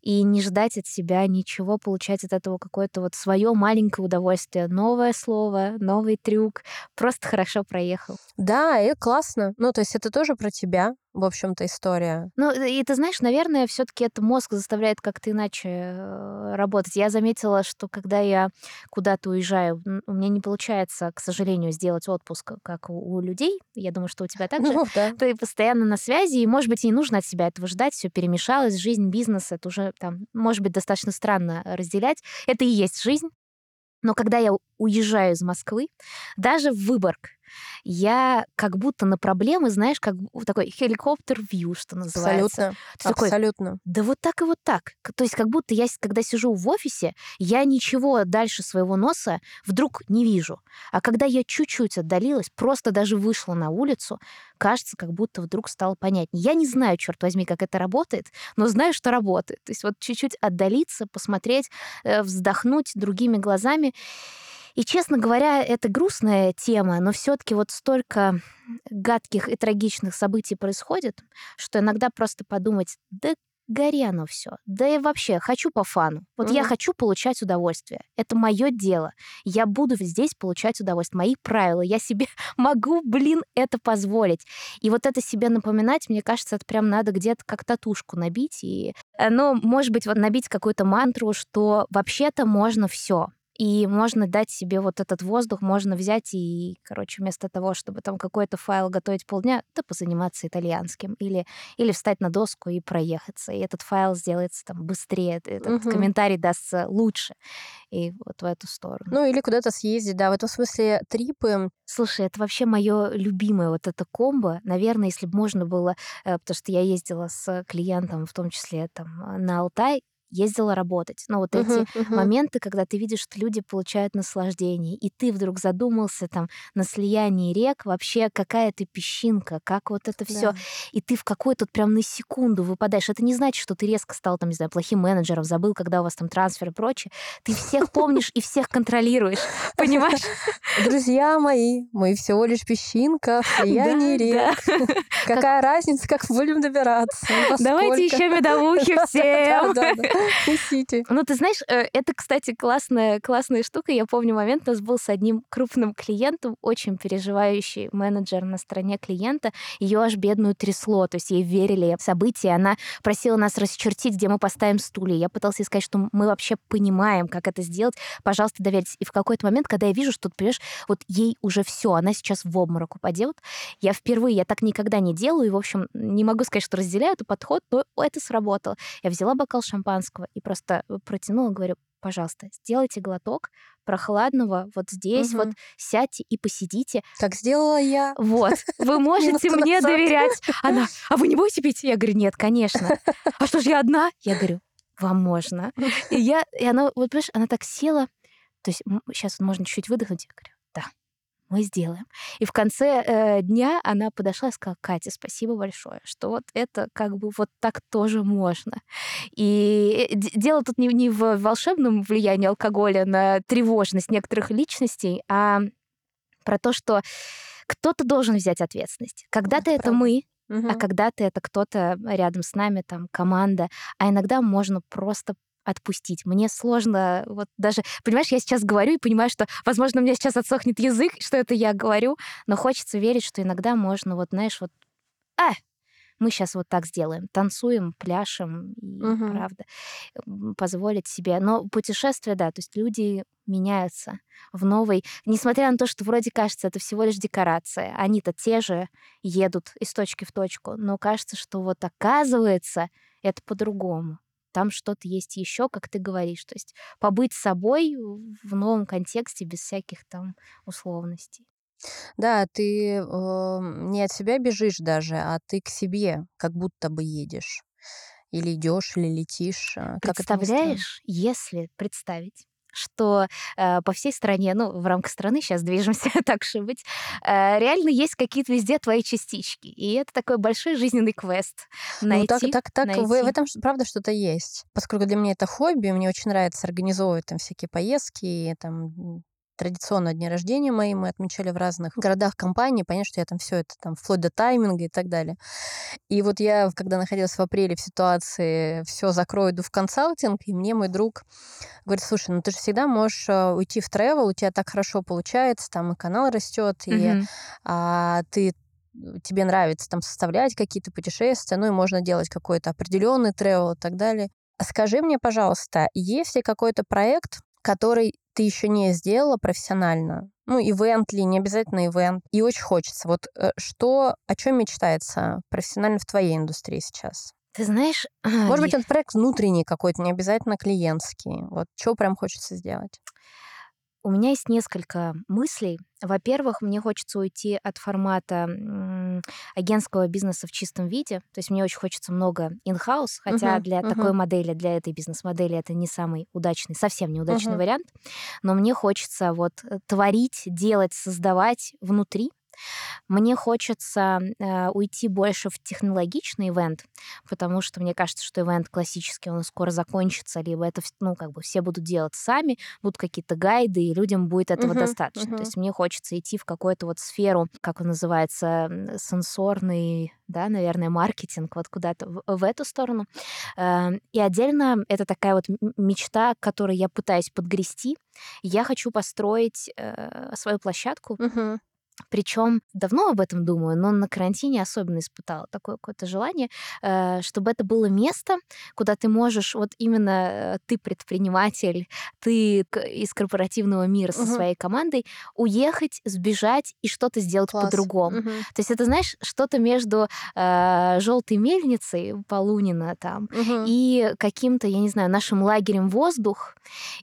и не ждать от себя ничего, получать от этого какое-то вот свое маленькое удовольствие. Новое слово, новый трюк. Просто хорошо проехал. Да, и классно. Ну, то есть это тоже про тебя, в общем-то, история. Ну, и ты знаешь, наверное, все таки это мозг заставляет как-то иначе э, работать. Я заметила, что когда я куда-то уезжаю, у меня не получается, к сожалению, сделать отпуск, как у, у людей. Я думаю, что у тебя так же. Ну, да. Ты постоянно на связи, и, может быть, и не нужно от себя этого ждать. Все перемешалось, жизнь, бизнес, это уже там, может быть, достаточно странно разделять. Это и есть жизнь. Но когда я уезжаю из Москвы, даже в Выборг, я как будто на проблемы, знаешь, как такой хеликоптер-вью, что называется. Абсолютно. Абсолютно. Такой, да вот так и вот так. То есть как будто я, когда сижу в офисе, я ничего дальше своего носа вдруг не вижу. А когда я чуть-чуть отдалилась, просто даже вышла на улицу, кажется, как будто вдруг стало понятнее. Я не знаю, черт возьми, как это работает, но знаю, что работает. То есть вот чуть-чуть отдалиться, посмотреть, э, вздохнуть другими глазами. И, честно говоря, это грустная тема, но все-таки вот столько гадких и трагичных событий происходит, что иногда просто подумать, да гори оно все. Да и вообще, хочу по фану. Вот угу. я хочу получать удовольствие. Это мое дело. Я буду здесь получать удовольствие. Мои правила. Я себе могу, блин, это позволить. И вот это себе напоминать, мне кажется, это прям надо где-то как татушку набить. И, э, ну, может быть, вот набить какую-то мантру, что вообще-то можно все. И можно дать себе вот этот воздух, можно взять и, короче, вместо того, чтобы там какой-то файл готовить полдня, то позаниматься итальянским или, или встать на доску и проехаться. И этот файл сделается там быстрее, этот угу. комментарий дастся лучше. И вот в эту сторону. Ну, или куда-то съездить, да. В этом смысле трипы... Слушай, это вообще мое любимое вот это комбо. Наверное, если бы можно было, э, потому что я ездила с клиентом, в том числе там на Алтай, ездила работать. Но вот эти uh-huh, моменты, когда ты видишь, что люди получают наслаждение, и ты вдруг задумался там на слиянии рек, вообще какая ты песчинка, как вот это все, и ты в какой-то прям на секунду выпадаешь. Это не значит, что ты резко стал там, не знаю, плохим менеджером, забыл, когда у вас там трансфер и прочее. Ты всех помнишь и всех контролируешь, понимаешь? Друзья мои, мы всего лишь песчинка в слиянии рек. Какая разница, как будем добираться? Давайте еще медовухи всем. Несите. Ну, ты знаешь, э, это, кстати, классная, классная штука. Я помню момент, у нас был с одним крупным клиентом, очень переживающий менеджер на стороне клиента. Ее аж бедную трясло, то есть ей верили в события. Она просила нас расчертить, где мы поставим стулья. Я пытался сказать, что мы вообще понимаем, как это сделать. Пожалуйста, доверьтесь. И в какой-то момент, когда я вижу, что, понимаешь, вот ей уже все, она сейчас в обморок упадет. Я впервые, я так никогда не делаю, и, в общем, не могу сказать, что разделяю этот подход, но это сработало. Я взяла бокал шампанского, шампанского и просто э, протянула, говорю, пожалуйста, сделайте глоток прохладного вот здесь, угу. вот сядьте и посидите. Как сделала я. Вот, вы можете мне доверять. Она, а вы не будете пить? Я говорю, нет, конечно. А что ж я одна? Я говорю, вам можно. И я, и она, вот понимаешь, она так села, то есть сейчас можно чуть-чуть выдохнуть. Я говорю, да, мы сделаем. И в конце э, дня она подошла и сказала, Катя, спасибо большое, что вот это как бы вот так тоже можно. И э, дело тут не, не в волшебном влиянии алкоголя на тревожность некоторых личностей, а про то, что кто-то должен взять ответственность. Когда-то это, это мы, угу. а когда-то это кто-то рядом с нами, там, команда, а иногда можно просто отпустить. Мне сложно, вот даже, понимаешь, я сейчас говорю и понимаю, что, возможно, у меня сейчас отсохнет язык, что это я говорю, но хочется верить, что иногда можно, вот, знаешь, вот, а, мы сейчас вот так сделаем, танцуем, пляшем, и, угу. правда, позволить себе. Но путешествия, да, то есть люди меняются в новой, несмотря на то, что вроде кажется, это всего лишь декорация, они-то те же едут из точки в точку, но кажется, что вот оказывается это по-другому там что-то есть еще, как ты говоришь. То есть побыть собой в новом контексте без всяких там условностей. Да, ты э, не от себя бежишь даже, а ты к себе как будто бы едешь. Или идешь, или летишь? Э, как Представляешь, если представить, что э, по всей стране, ну, в рамках страны сейчас движемся, так же быть, э, реально есть какие-то везде твои частички. И это такой большой жизненный квест. Найти, ну, так, так, так найти. В, в этом, правда, что-то есть. Поскольку для меня это хобби, мне очень нравится организовывать там всякие поездки, там традиционно дни рождения мои мы отмечали в разных городах компании. Понятно, что я там все это там вплоть до тайминга и так далее. И вот я, когда находилась в апреле в ситуации все закрою, иду в консалтинг, и мне мой друг говорит, слушай, ну ты же всегда можешь э, уйти в travel, у тебя так хорошо получается, там и канал растет, и mm-hmm. а, ты тебе нравится там составлять какие-то путешествия, ну и можно делать какой-то определенный travel и так далее. Скажи мне, пожалуйста, есть ли какой-то проект, который ты еще не сделала профессионально, ну, ивент ли, не обязательно ивент, и очень хочется. Вот э, что, о чем мечтается профессионально в твоей индустрии сейчас? Ты знаешь... Может быть, этот проект внутренний какой-то, не обязательно клиентский. Вот что прям хочется сделать? У меня есть несколько мыслей. Во-первых, мне хочется уйти от формата агентского бизнеса в чистом виде. То есть мне очень хочется много in-house, хотя uh-huh, для uh-huh. такой модели, для этой бизнес-модели это не самый удачный, совсем неудачный uh-huh. вариант. Но мне хочется вот э, творить, делать, создавать внутри мне хочется э, уйти больше в технологичный ивент, потому что мне кажется, что ивент классический, он скоро закончится, либо это, ну, как бы все будут делать сами, будут какие-то гайды, и людям будет этого uh-huh, достаточно. Uh-huh. То есть мне хочется идти в какую-то вот сферу, как он называется, сенсорный, да, наверное, маркетинг, вот куда-то в, в эту сторону. Э, и отдельно это такая вот мечта, к которой я пытаюсь подгрести. Я хочу построить э, свою площадку, uh-huh причем давно об этом думаю, но на карантине особенно испытала такое какое-то желание, э, чтобы это было место, куда ты можешь, вот именно э, ты предприниматель, ты из корпоративного мира со угу. своей командой, уехать, сбежать и что-то сделать по-другому. Угу. То есть это, знаешь, что-то между э, желтой мельницей Полунина там угу. и каким-то, я не знаю, нашим лагерем воздух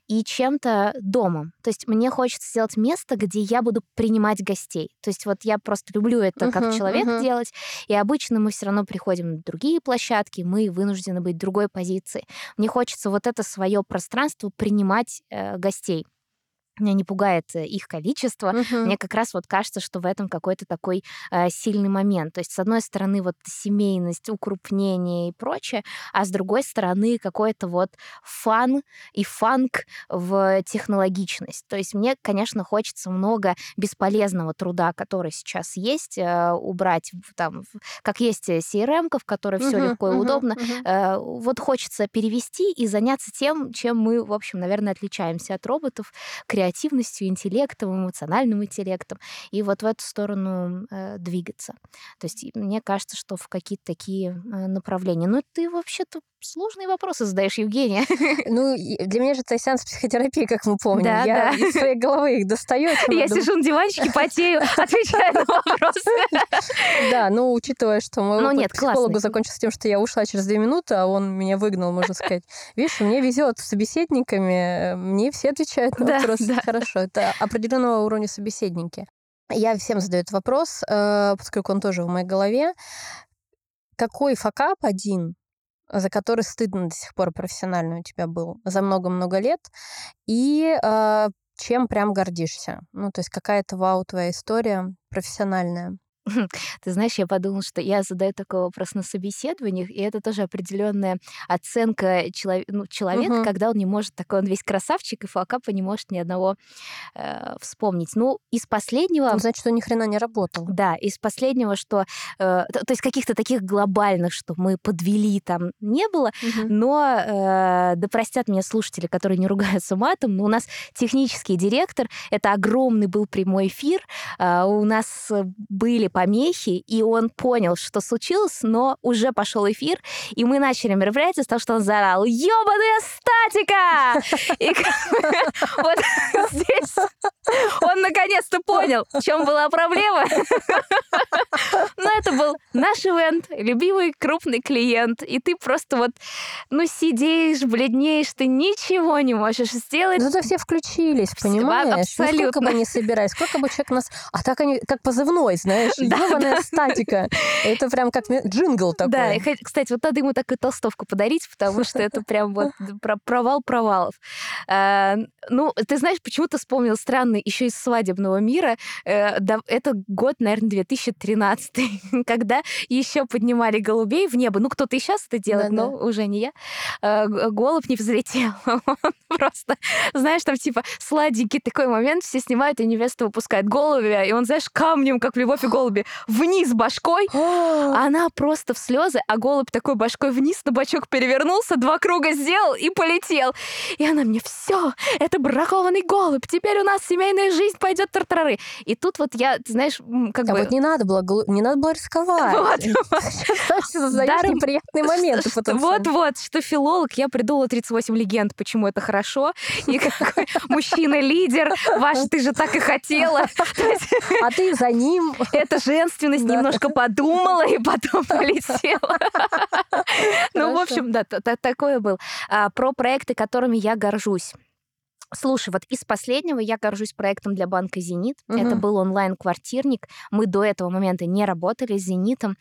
и чем-то домом. То есть мне хочется сделать место, где я буду принимать гостей людей. То есть вот я просто люблю это uh-huh, как человек uh-huh. делать, и обычно мы все равно приходим на другие площадки, мы вынуждены быть другой позиции. Мне хочется вот это свое пространство принимать э, гостей меня не пугает э, их количество. Угу. Мне как раз вот кажется, что в этом какой-то такой э, сильный момент. То есть, с одной стороны, вот семейность, укрупнение и прочее, а с другой стороны, какой-то вот фан и фанк в технологичность. То есть, мне, конечно, хочется много бесполезного труда, который сейчас есть, э, убрать там, как есть CRM, в которой угу, все легко и угу, удобно. Угу. Э, вот хочется перевести и заняться тем, чем мы, в общем, наверное, отличаемся от роботов, креативностью креативностью, интеллектом, эмоциональным интеллектом, и вот в эту сторону э, двигаться. То есть мне кажется, что в какие-то такие э, направления. Ну, ты вообще-то сложные вопросы задаешь, Евгения. Ну, для меня же это сеанс психотерапии, как мы помним. Да, Я да. из своей головы их достаю. Я сижу на диванчике, потею, отвечаю на вопросы. Да, ну, учитывая, что мой ну, опыт психологу закончился тем, что я ушла через две минуты, а он меня выгнал, можно сказать. Видишь, мне везет с собеседниками, мне все отвечают на вопросы хорошо. Это определенного уровня собеседники. Я всем задаю этот вопрос, э, поскольку он тоже в моей голове. Какой факап один, за который стыдно до сих пор профессионально у тебя был за много-много лет, и э, чем прям гордишься? Ну, то есть какая-то вау твоя история профессиональная. Ты знаешь, я подумала, что я задаю такой вопрос на собеседованиях, и это тоже определенная оценка челов... ну, человека, угу. когда он не может, такой он весь красавчик, и факапа не может ни одного э, вспомнить. Ну, из последнего... Ну, значит, он ни хрена не работал. Да, из последнего, что... Э, то, то есть каких-то таких глобальных, что мы подвели, там не было, угу. но э, да простят меня слушатели, которые не ругаются матом, но у нас технический директор, это огромный был прямой эфир, э, у нас были помехи, и он понял, что случилось, но уже пошел эфир, и мы начали мероприятие с того, что он заорал «Ёбаная статика!» И вот здесь он наконец-то понял, в чем была проблема. Но это был наш ивент, любимый крупный клиент, и ты просто вот, ну, сидишь, бледнеешь, ты ничего не можешь сделать. Зато все включились, понимаешь? Абсолютно. Ну, сколько бы они собирались, сколько бы человек нас... А так они, как позывной, знаешь, ёбаная статика. Это прям как джингл такой. Да, кстати, вот надо ему такую толстовку подарить, потому что это прям вот провал провалов. А, ну, ты знаешь, почему-то вспомнил странный еще из свадебного мира. Э, это год, наверное, 2013, когда еще поднимали голубей в небо. Ну, кто-то и сейчас это делает, но уже не я. А, голубь не взлетел. Просто, знаешь, там типа сладенький такой момент, все снимают, и невеста выпускает голубя, и он, знаешь, камнем, как в «Любовь и голуби», вниз башкой, она просто в слезы, а голубь такой башкой вниз на бачок перевернулся, два круга сделал и полетел. И она мне, все, это бракованный голубь, теперь у нас семейная жизнь пойдет тартарары. И тут вот я, ты знаешь, как а бы... вот не надо было, не надо было рисковать. Вот. Создаешь неприятные моменты Вот-вот, что филолог, я придумала 38 легенд, почему это хорошо, и какой мужчина-лидер, ваш, ты же так и хотела. А ты за ним. Эта женственность немножко подумала и потом полетела. Ну, в общем, да, такое был. А, про проекты, которыми я горжусь. Слушай, вот из последнего я горжусь проектом для банка «Зенит». Угу. Это был онлайн-квартирник. Мы до этого момента не работали с «Зенитом».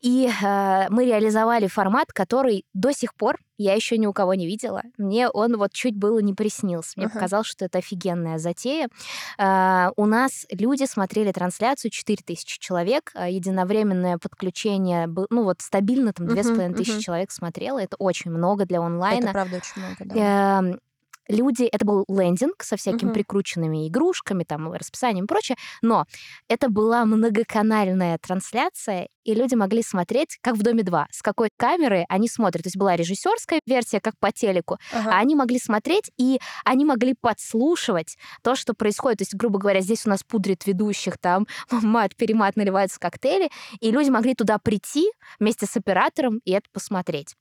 И э, мы реализовали формат, который до сих пор я еще ни у кого не видела. Мне он вот чуть было не приснился. Мне uh-huh. показалось, что это офигенная затея. Э, у нас люди смотрели трансляцию, 4000 человек, э, единовременное подключение, ну вот стабильно там 2500 uh-huh, uh-huh. человек смотрело. Это очень много для онлайна. Это правда очень много, да. Э, люди, это был лендинг со всякими угу. прикрученными игрушками, там, расписанием и прочее, но это была многоканальная трансляция, и люди могли смотреть, как в «Доме 2», с какой камеры они смотрят. То есть была режиссерская версия, как по телеку, ага. а они могли смотреть, и они могли подслушивать то, что происходит. То есть, грубо говоря, здесь у нас пудрит ведущих, там мат-перемат наливаются коктейли, и люди могли туда прийти вместе с оператором и это посмотреть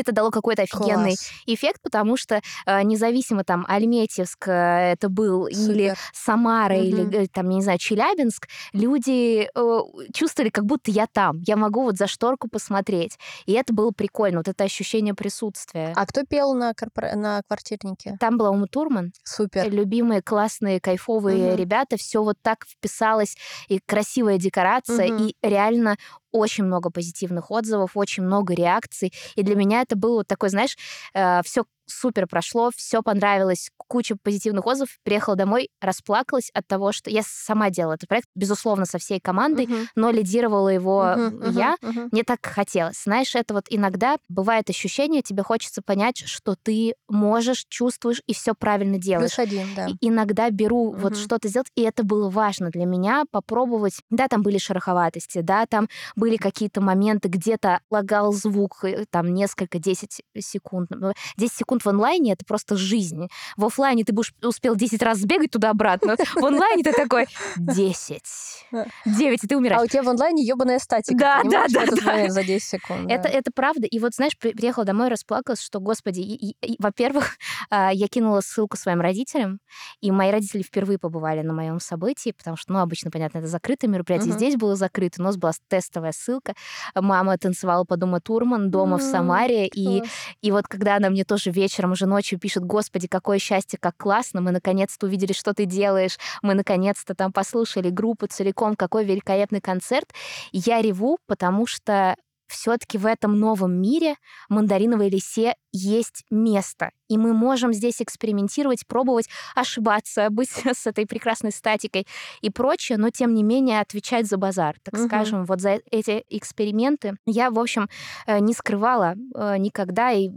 это дало какой-то офигенный Класс. эффект, потому что э, независимо там Альметьевск э, это был Супер. или Самара угу. или там не знаю Челябинск, люди э, чувствовали, как будто я там, я могу вот за шторку посмотреть, и это было прикольно, вот это ощущение присутствия. А кто пел на корпор... на квартирнике? Там была Ума Турман. Супер. Любимые классные кайфовые угу. ребята, все вот так вписалось и красивая декорация угу. и реально очень много позитивных отзывов, очень много реакций. И для меня это было такой, знаешь, э, все супер прошло, все понравилось, куча позитивных отзывов. Приехала домой, расплакалась от того, что я сама делала этот проект, безусловно, со всей командой, uh-huh. но лидировала его uh-huh, я. Uh-huh. Мне так хотелось. Знаешь, это вот иногда бывает ощущение, тебе хочется понять, что ты можешь, чувствуешь и все правильно делаешь. Плюс один, да. И иногда беру uh-huh. вот что-то сделать, и это было важно для меня попробовать. Да, там были шероховатости, да, там были какие-то моменты, где-то лагал звук, э, там несколько, 10 секунд. 10 секунд в онлайне это просто жизнь. В офлайне ты будешь успел 10 раз сбегать туда-обратно. В онлайне ты такой 10, 9, и ты умираешь. А у тебя в онлайне ебаная статика. Да, да, да. да. за 10 секунд. Это, это правда. И вот, знаешь, приехала домой, расплакалась, что, господи, во-первых, а, я кинула ссылку своим родителям, и мои родители впервые побывали на моем событии, потому что, ну, обычно, понятно, это закрытое мероприятие. Угу. Здесь было закрыто, у нас была тестовая ссылка. Мама танцевала по Дому Турман дома в Самаре, и, и вот когда она мне тоже вечером уже ночью пишет, господи, какое счастье, как классно, мы наконец-то увидели, что ты делаешь, мы наконец-то там послушали группу целиком, какой великолепный концерт. Я реву, потому что все-таки в этом новом мире мандариновой лисе есть место. И мы можем здесь экспериментировать, пробовать, ошибаться, быть с этой прекрасной статикой и прочее, но тем не менее отвечать за базар, так угу. скажем, вот за эти эксперименты. Я, в общем, э, не скрывала э, никогда и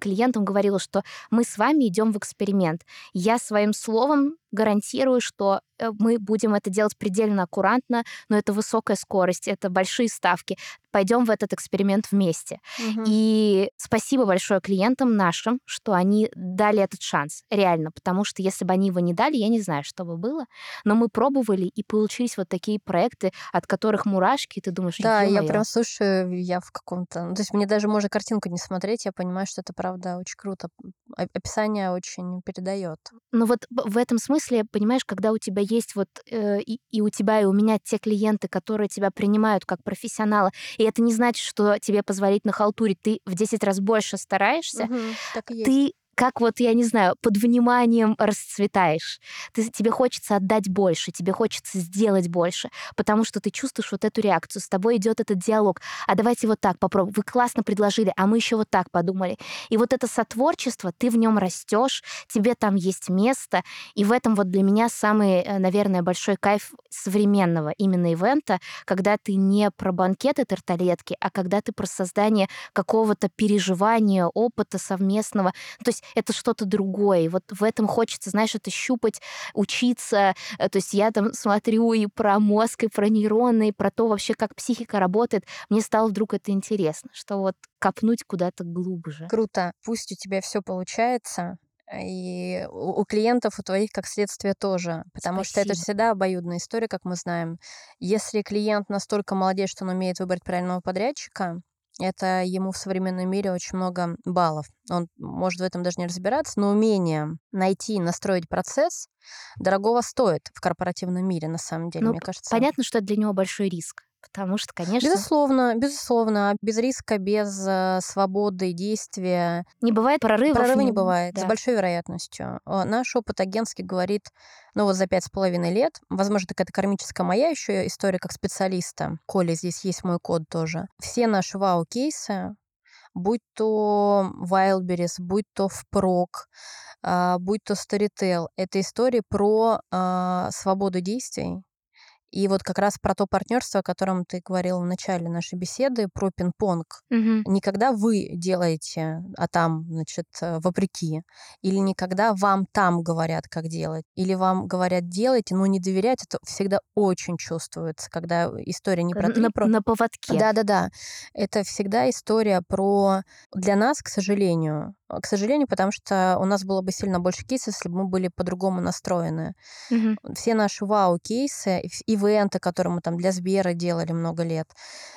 клиентам говорила, что мы с вами идем в эксперимент. Я своим словом гарантирую, что э, мы будем это делать предельно аккуратно, но это высокая скорость, это большие ставки. Пойдем в этот эксперимент вместе. Угу. И спасибо большое клиентам нашим, что они дали этот шанс, реально, потому что если бы они его не дали, я не знаю, что бы было. Но мы пробовали, и получились вот такие проекты, от которых мурашки, и ты думаешь, да, я прям слушаю, я в каком-то... Ну, то есть мне даже можно картинку не смотреть, я понимаю, что это правда очень круто. Описание очень передает. Ну вот в этом смысле смысле, понимаешь, когда у тебя есть вот э, и, и у тебя, и у меня те клиенты, которые тебя принимают как профессионала, и это не значит, что тебе позволить на халтуре, ты в 10 раз больше стараешься, угу, ты как вот, я не знаю, под вниманием расцветаешь. Ты, тебе хочется отдать больше, тебе хочется сделать больше, потому что ты чувствуешь вот эту реакцию, с тобой идет этот диалог. А давайте вот так попробуем. Вы классно предложили, а мы еще вот так подумали. И вот это сотворчество, ты в нем растешь, тебе там есть место. И в этом вот для меня самый, э, наверное, большой кайф современного именно ивента, когда ты не про банкеты тарталетки, а когда ты про создание какого-то переживания, опыта совместного. То есть это что-то другое. И вот в этом хочется, знаешь, это щупать, учиться. Э, то есть я там смотрю и про мозг, и про нейроны, и про то вообще, как психика работает. Мне стало вдруг это интересно, что вот копнуть куда-то глубже. Круто. Пусть у тебя все получается, и у клиентов, у твоих, как следствие, тоже. Потому Спасибо. что это всегда обоюдная история, как мы знаем. Если клиент настолько молодец, что он умеет выбрать правильного подрядчика, это ему в современном мире очень много баллов. Он может в этом даже не разбираться, но умение найти и настроить процесс дорогого стоит в корпоративном мире, на самом деле, ну, мне кажется. Понятно, что это для него большой риск. Потому что, конечно... Безусловно, безусловно. Без риска, без э, свободы действия. Не бывает прорывов. Прорыва не, не бывает, да. с большой вероятностью. Наш опыт агентский говорит, ну вот за пять с половиной лет, возможно, какая-то кармическая моя еще история как специалиста. Коля, здесь есть мой код тоже. Все наши вау-кейсы, будь то Wildberries, будь то впрок, а, будь то Storytel, это истории про а, свободу действий, и вот как раз про то партнерство, о котором ты говорил в начале нашей беседы, про пинг-понг. Угу. Никогда вы делаете, а там, значит, э, вопреки. Или никогда вам там говорят, как делать. Или вам говорят, делайте, но не доверять. Это всегда очень чувствуется, когда история не про... На, про... на поводке. Да-да-да. Это всегда история про... Для нас, к сожалению, а, к сожалению, потому что у нас было бы сильно больше кейсов, если бы мы были по-другому настроены. Угу. Все наши вау-кейсы, ивенты, которые мы там для Сбера делали много лет,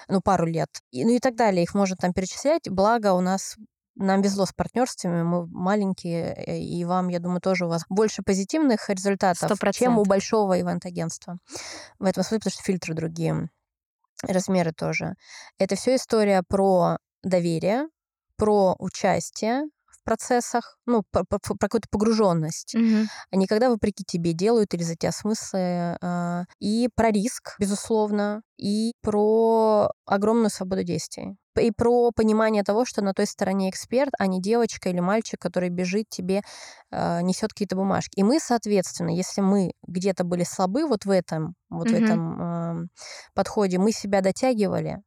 ну, пару лет, и, ну и так далее, их можно там перечислять. Благо у нас нам везло с партнерствами, мы маленькие, э, и вам, я думаю, тоже у вас больше позитивных результатов, 100%. чем у большого ивент-агентства. В этом смысле, потому что фильтры другие, размеры тоже. Это все история про доверие, про участие, процессах, ну, про, про, про какую-то погруженность. Угу. Они когда вопреки тебе делают или за тебя смыслы. Э, и про риск, безусловно, и про огромную свободу действий. И про понимание того, что на той стороне эксперт, а не девочка или мальчик, который бежит тебе, э, несет какие-то бумажки. И мы, соответственно, если мы где-то были слабы вот в этом, вот угу. в этом э, подходе, мы себя дотягивали,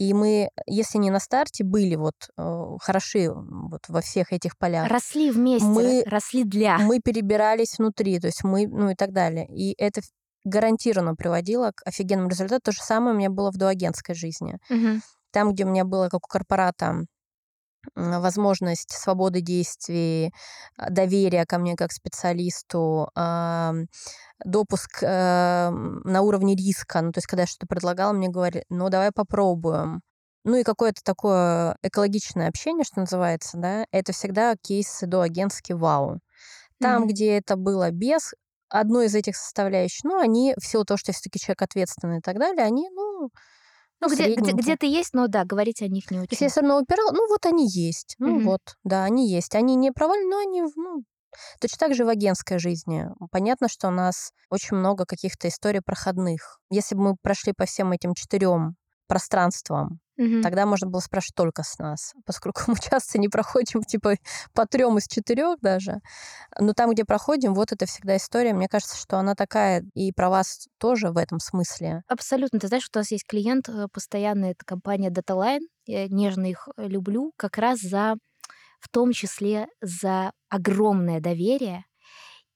и мы, если не на старте, были вот э, хороши вот во всех этих полях. Росли вместе, мы, росли для. Мы перебирались внутри, то есть мы, ну и так далее. И это гарантированно приводило к офигенному результату. То же самое у меня было в доагентской жизни. Угу. Там, где у меня было, как у корпората, возможность свободы действий, а, доверия ко мне как специалисту, допуск эм, на уровне риска. Ну, то есть, когда я что-то предлагала, мне говорили, ну, давай попробуем. Ну и какое-то такое экологичное общение, что называется, да, это всегда кейсы до агентские вау. Там, mm-hmm. где это было без одной из этих составляющих, ну, они, в силу того, что все-таки человек ответственный и так далее, они, ну, ну, где, где, где-то есть, но да, говорить о них не очень. Если я все равно упирала, ну вот они есть. Ну mm-hmm. вот, да, они есть. Они не провальны, но они, ну, Точно так же в агентской жизни. Понятно, что у нас очень много каких-то историй проходных. Если бы мы прошли по всем этим четырем пространствам, угу. тогда можно было спрашивать только с нас, поскольку мы часто не проходим типа по трем из четырех даже. Но там, где проходим, вот это всегда история. Мне кажется, что она такая и про вас тоже в этом смысле. Абсолютно. Ты знаешь, у нас есть клиент э, постоянно, это компания DataLine. Я нежно их э, люблю как раз за в том числе за огромное доверие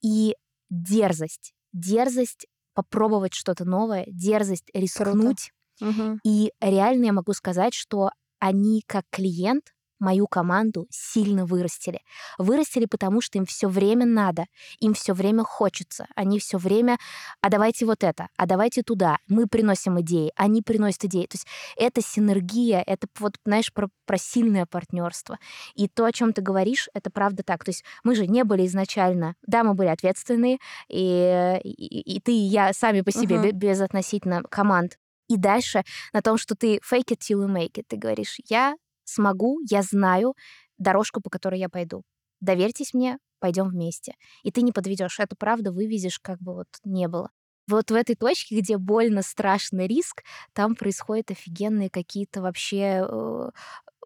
и дерзость. Дерзость попробовать что-то новое, дерзость рискнуть. Угу. И реально я могу сказать, что они как клиент мою команду сильно вырастили. Вырастили, потому что им все время надо, им все время хочется. Они все время, а давайте вот это, а давайте туда. Мы приносим идеи, они приносят идеи. То есть это синергия, это вот, знаешь, про, про сильное партнерство. И то, о чем ты говоришь, это правда так. То есть мы же не были изначально, да, мы были ответственные, и, и, и ты и я сами по себе, uh-huh. без относительно команд. И дальше на том, что ты fake it till you make it. Ты говоришь, я смогу, я знаю дорожку, по которой я пойду. доверьтесь мне, пойдем вместе. И ты не подведешь. Это правда вывезешь, как бы вот не было. Вот в этой точке, где больно, страшный риск, там происходят офигенные какие-то вообще э,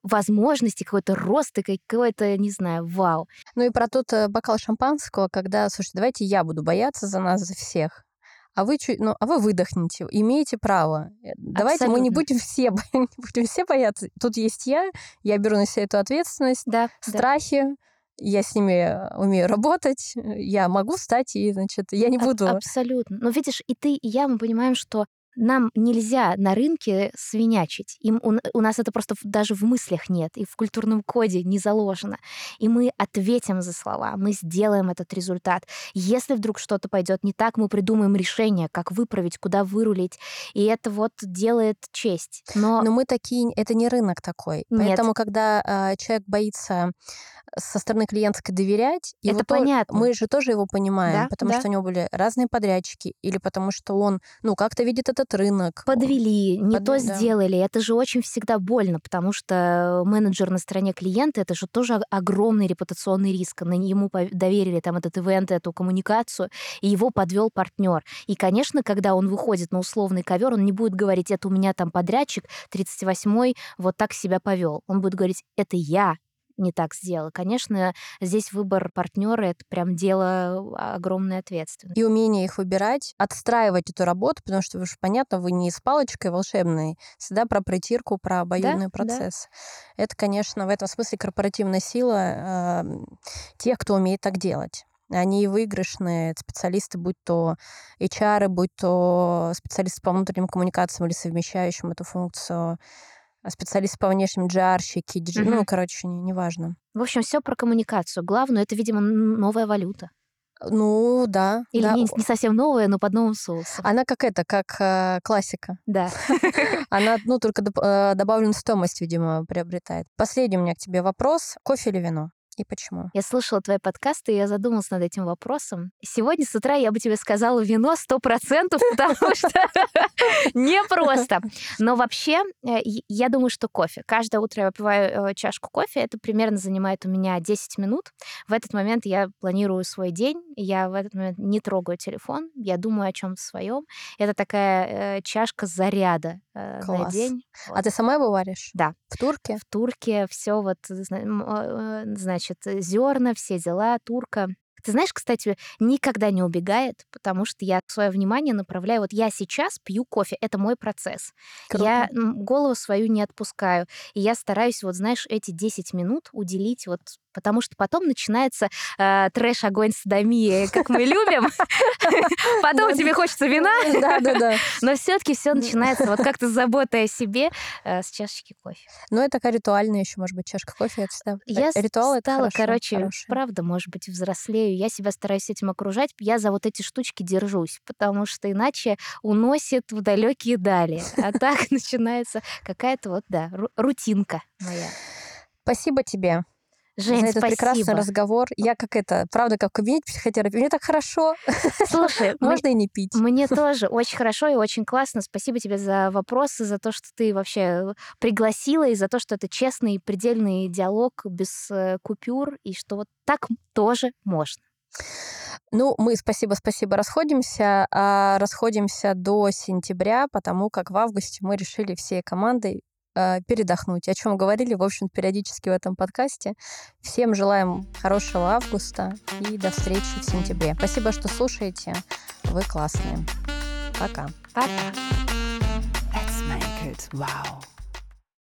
возможности, какой-то рост и какой-то, не знаю, вау. Ну и про тот э, бокал шампанского, когда, слушайте, давайте я буду бояться за нас, за всех. А вы, чуть, ну, а вы выдохните, имеете право. Э, давайте Абсолютно. мы не будем все, не будем все бояться. Тут есть я, я беру на себя эту ответственность, да, страхи, да я с ними э, умею работать, я могу встать и, значит, я не буду... Абсолютно. Но видишь, и ты, и я, мы понимаем, что нам нельзя на рынке свинячить. Им, у, у нас это просто даже в мыслях нет, и в культурном коде не заложено. И мы ответим за слова, мы сделаем этот результат. Если вдруг что-то пойдет не так, мы придумаем решение, как выправить, куда вырулить. И это вот делает честь. Но, Но мы такие, это не рынок такой. Нет. Поэтому, когда э, человек боится со стороны клиентской доверять. Это понятно. То, мы же тоже его понимаем, да, потому да. что у него были разные подрядчики, или потому что он, ну, как-то видит этот рынок. Подвели, не Под... то сделали. Это же очень всегда больно, потому что менеджер на стороне клиента, это же тоже огромный репутационный риск. На ему доверили там этот ивент, эту коммуникацию, и его подвел партнер. И, конечно, когда он выходит на условный ковер, он не будет говорить, это у меня там подрядчик 38-й вот так себя повел. Он будет говорить, это я, не так сделала. Конечно, здесь выбор партнера это прям дело огромной ответственности. И умение их выбирать, отстраивать эту работу, потому что уж понятно, вы не с палочкой волшебной, всегда про притирку, про обоюдный да, процесс. Да. Это, конечно, в этом смысле корпоративная сила э, тех, кто умеет так делать они выигрышные специалисты, будь то HR, будь то специалисты по внутренним коммуникациям или совмещающим эту функцию специалисты по внешним джарщики, диджей, mm-hmm. ну, короче, не, неважно. В общем, все про коммуникацию. Главное, это, видимо, новая валюта. Ну, да. Или да. Не, не совсем новая, но под новым соусом. Она как это, как э, классика. Да. Она, ну, только э, добавленную стоимость, видимо, приобретает. Последний у меня к тебе вопрос. Кофе или вино? И почему? Я слушала твои подкасты, и я задумалась над этим вопросом. Сегодня с утра я бы тебе сказала вино сто процентов, потому что непросто. Но вообще, э, я думаю, что кофе. Каждое утро я выпиваю э, чашку кофе. Это примерно занимает у меня 10 минут. В этот момент я планирую свой день. Я в этот момент не трогаю телефон. Я думаю о чем-то своем. Это такая э, чашка заряда на день. А ты сама его варишь? Да. В турке? В турке все вот, значит, значит, зерна, все дела, турка. Ты знаешь, кстати, никогда не убегает, потому что я свое внимание направляю. Вот я сейчас пью кофе, это мой процесс. Круто. Я голову свою не отпускаю. И я стараюсь, вот знаешь, эти 10 минут уделить вот потому что потом начинается э, трэш, огонь, садомия, как мы любим. Потом тебе хочется вина. Да, да, да. Но все-таки все начинается вот как-то с заботой о себе э, с чашечки кофе. Ну, это такая ритуальная еще, может быть, чашка кофе. Это Я ритуал стала, короче, правда, может быть, взрослею. Я себя стараюсь этим окружать. Я за вот эти штучки держусь, потому что иначе уносит в далекие дали. А так начинается какая-то вот, да, рутинка моя. Спасибо тебе. Жень, за этот спасибо. прекрасный разговор. Я как это, правда, как в кабинете психотерапии. Мне так хорошо. Слушай, можно и не пить. Мне тоже очень хорошо и очень классно. Спасибо тебе за вопросы, за то, что ты вообще пригласила, и за то, что это честный предельный диалог без э, купюр, и что вот так тоже можно. Ну, мы спасибо-спасибо расходимся, а расходимся до сентября, потому как в августе мы решили всей командой передохнуть, о чем говорили, в общем, периодически в этом подкасте. Всем желаем хорошего августа и до встречи в сентябре. Спасибо, что слушаете. Вы классные. Пока. Пока. Let's make it wow.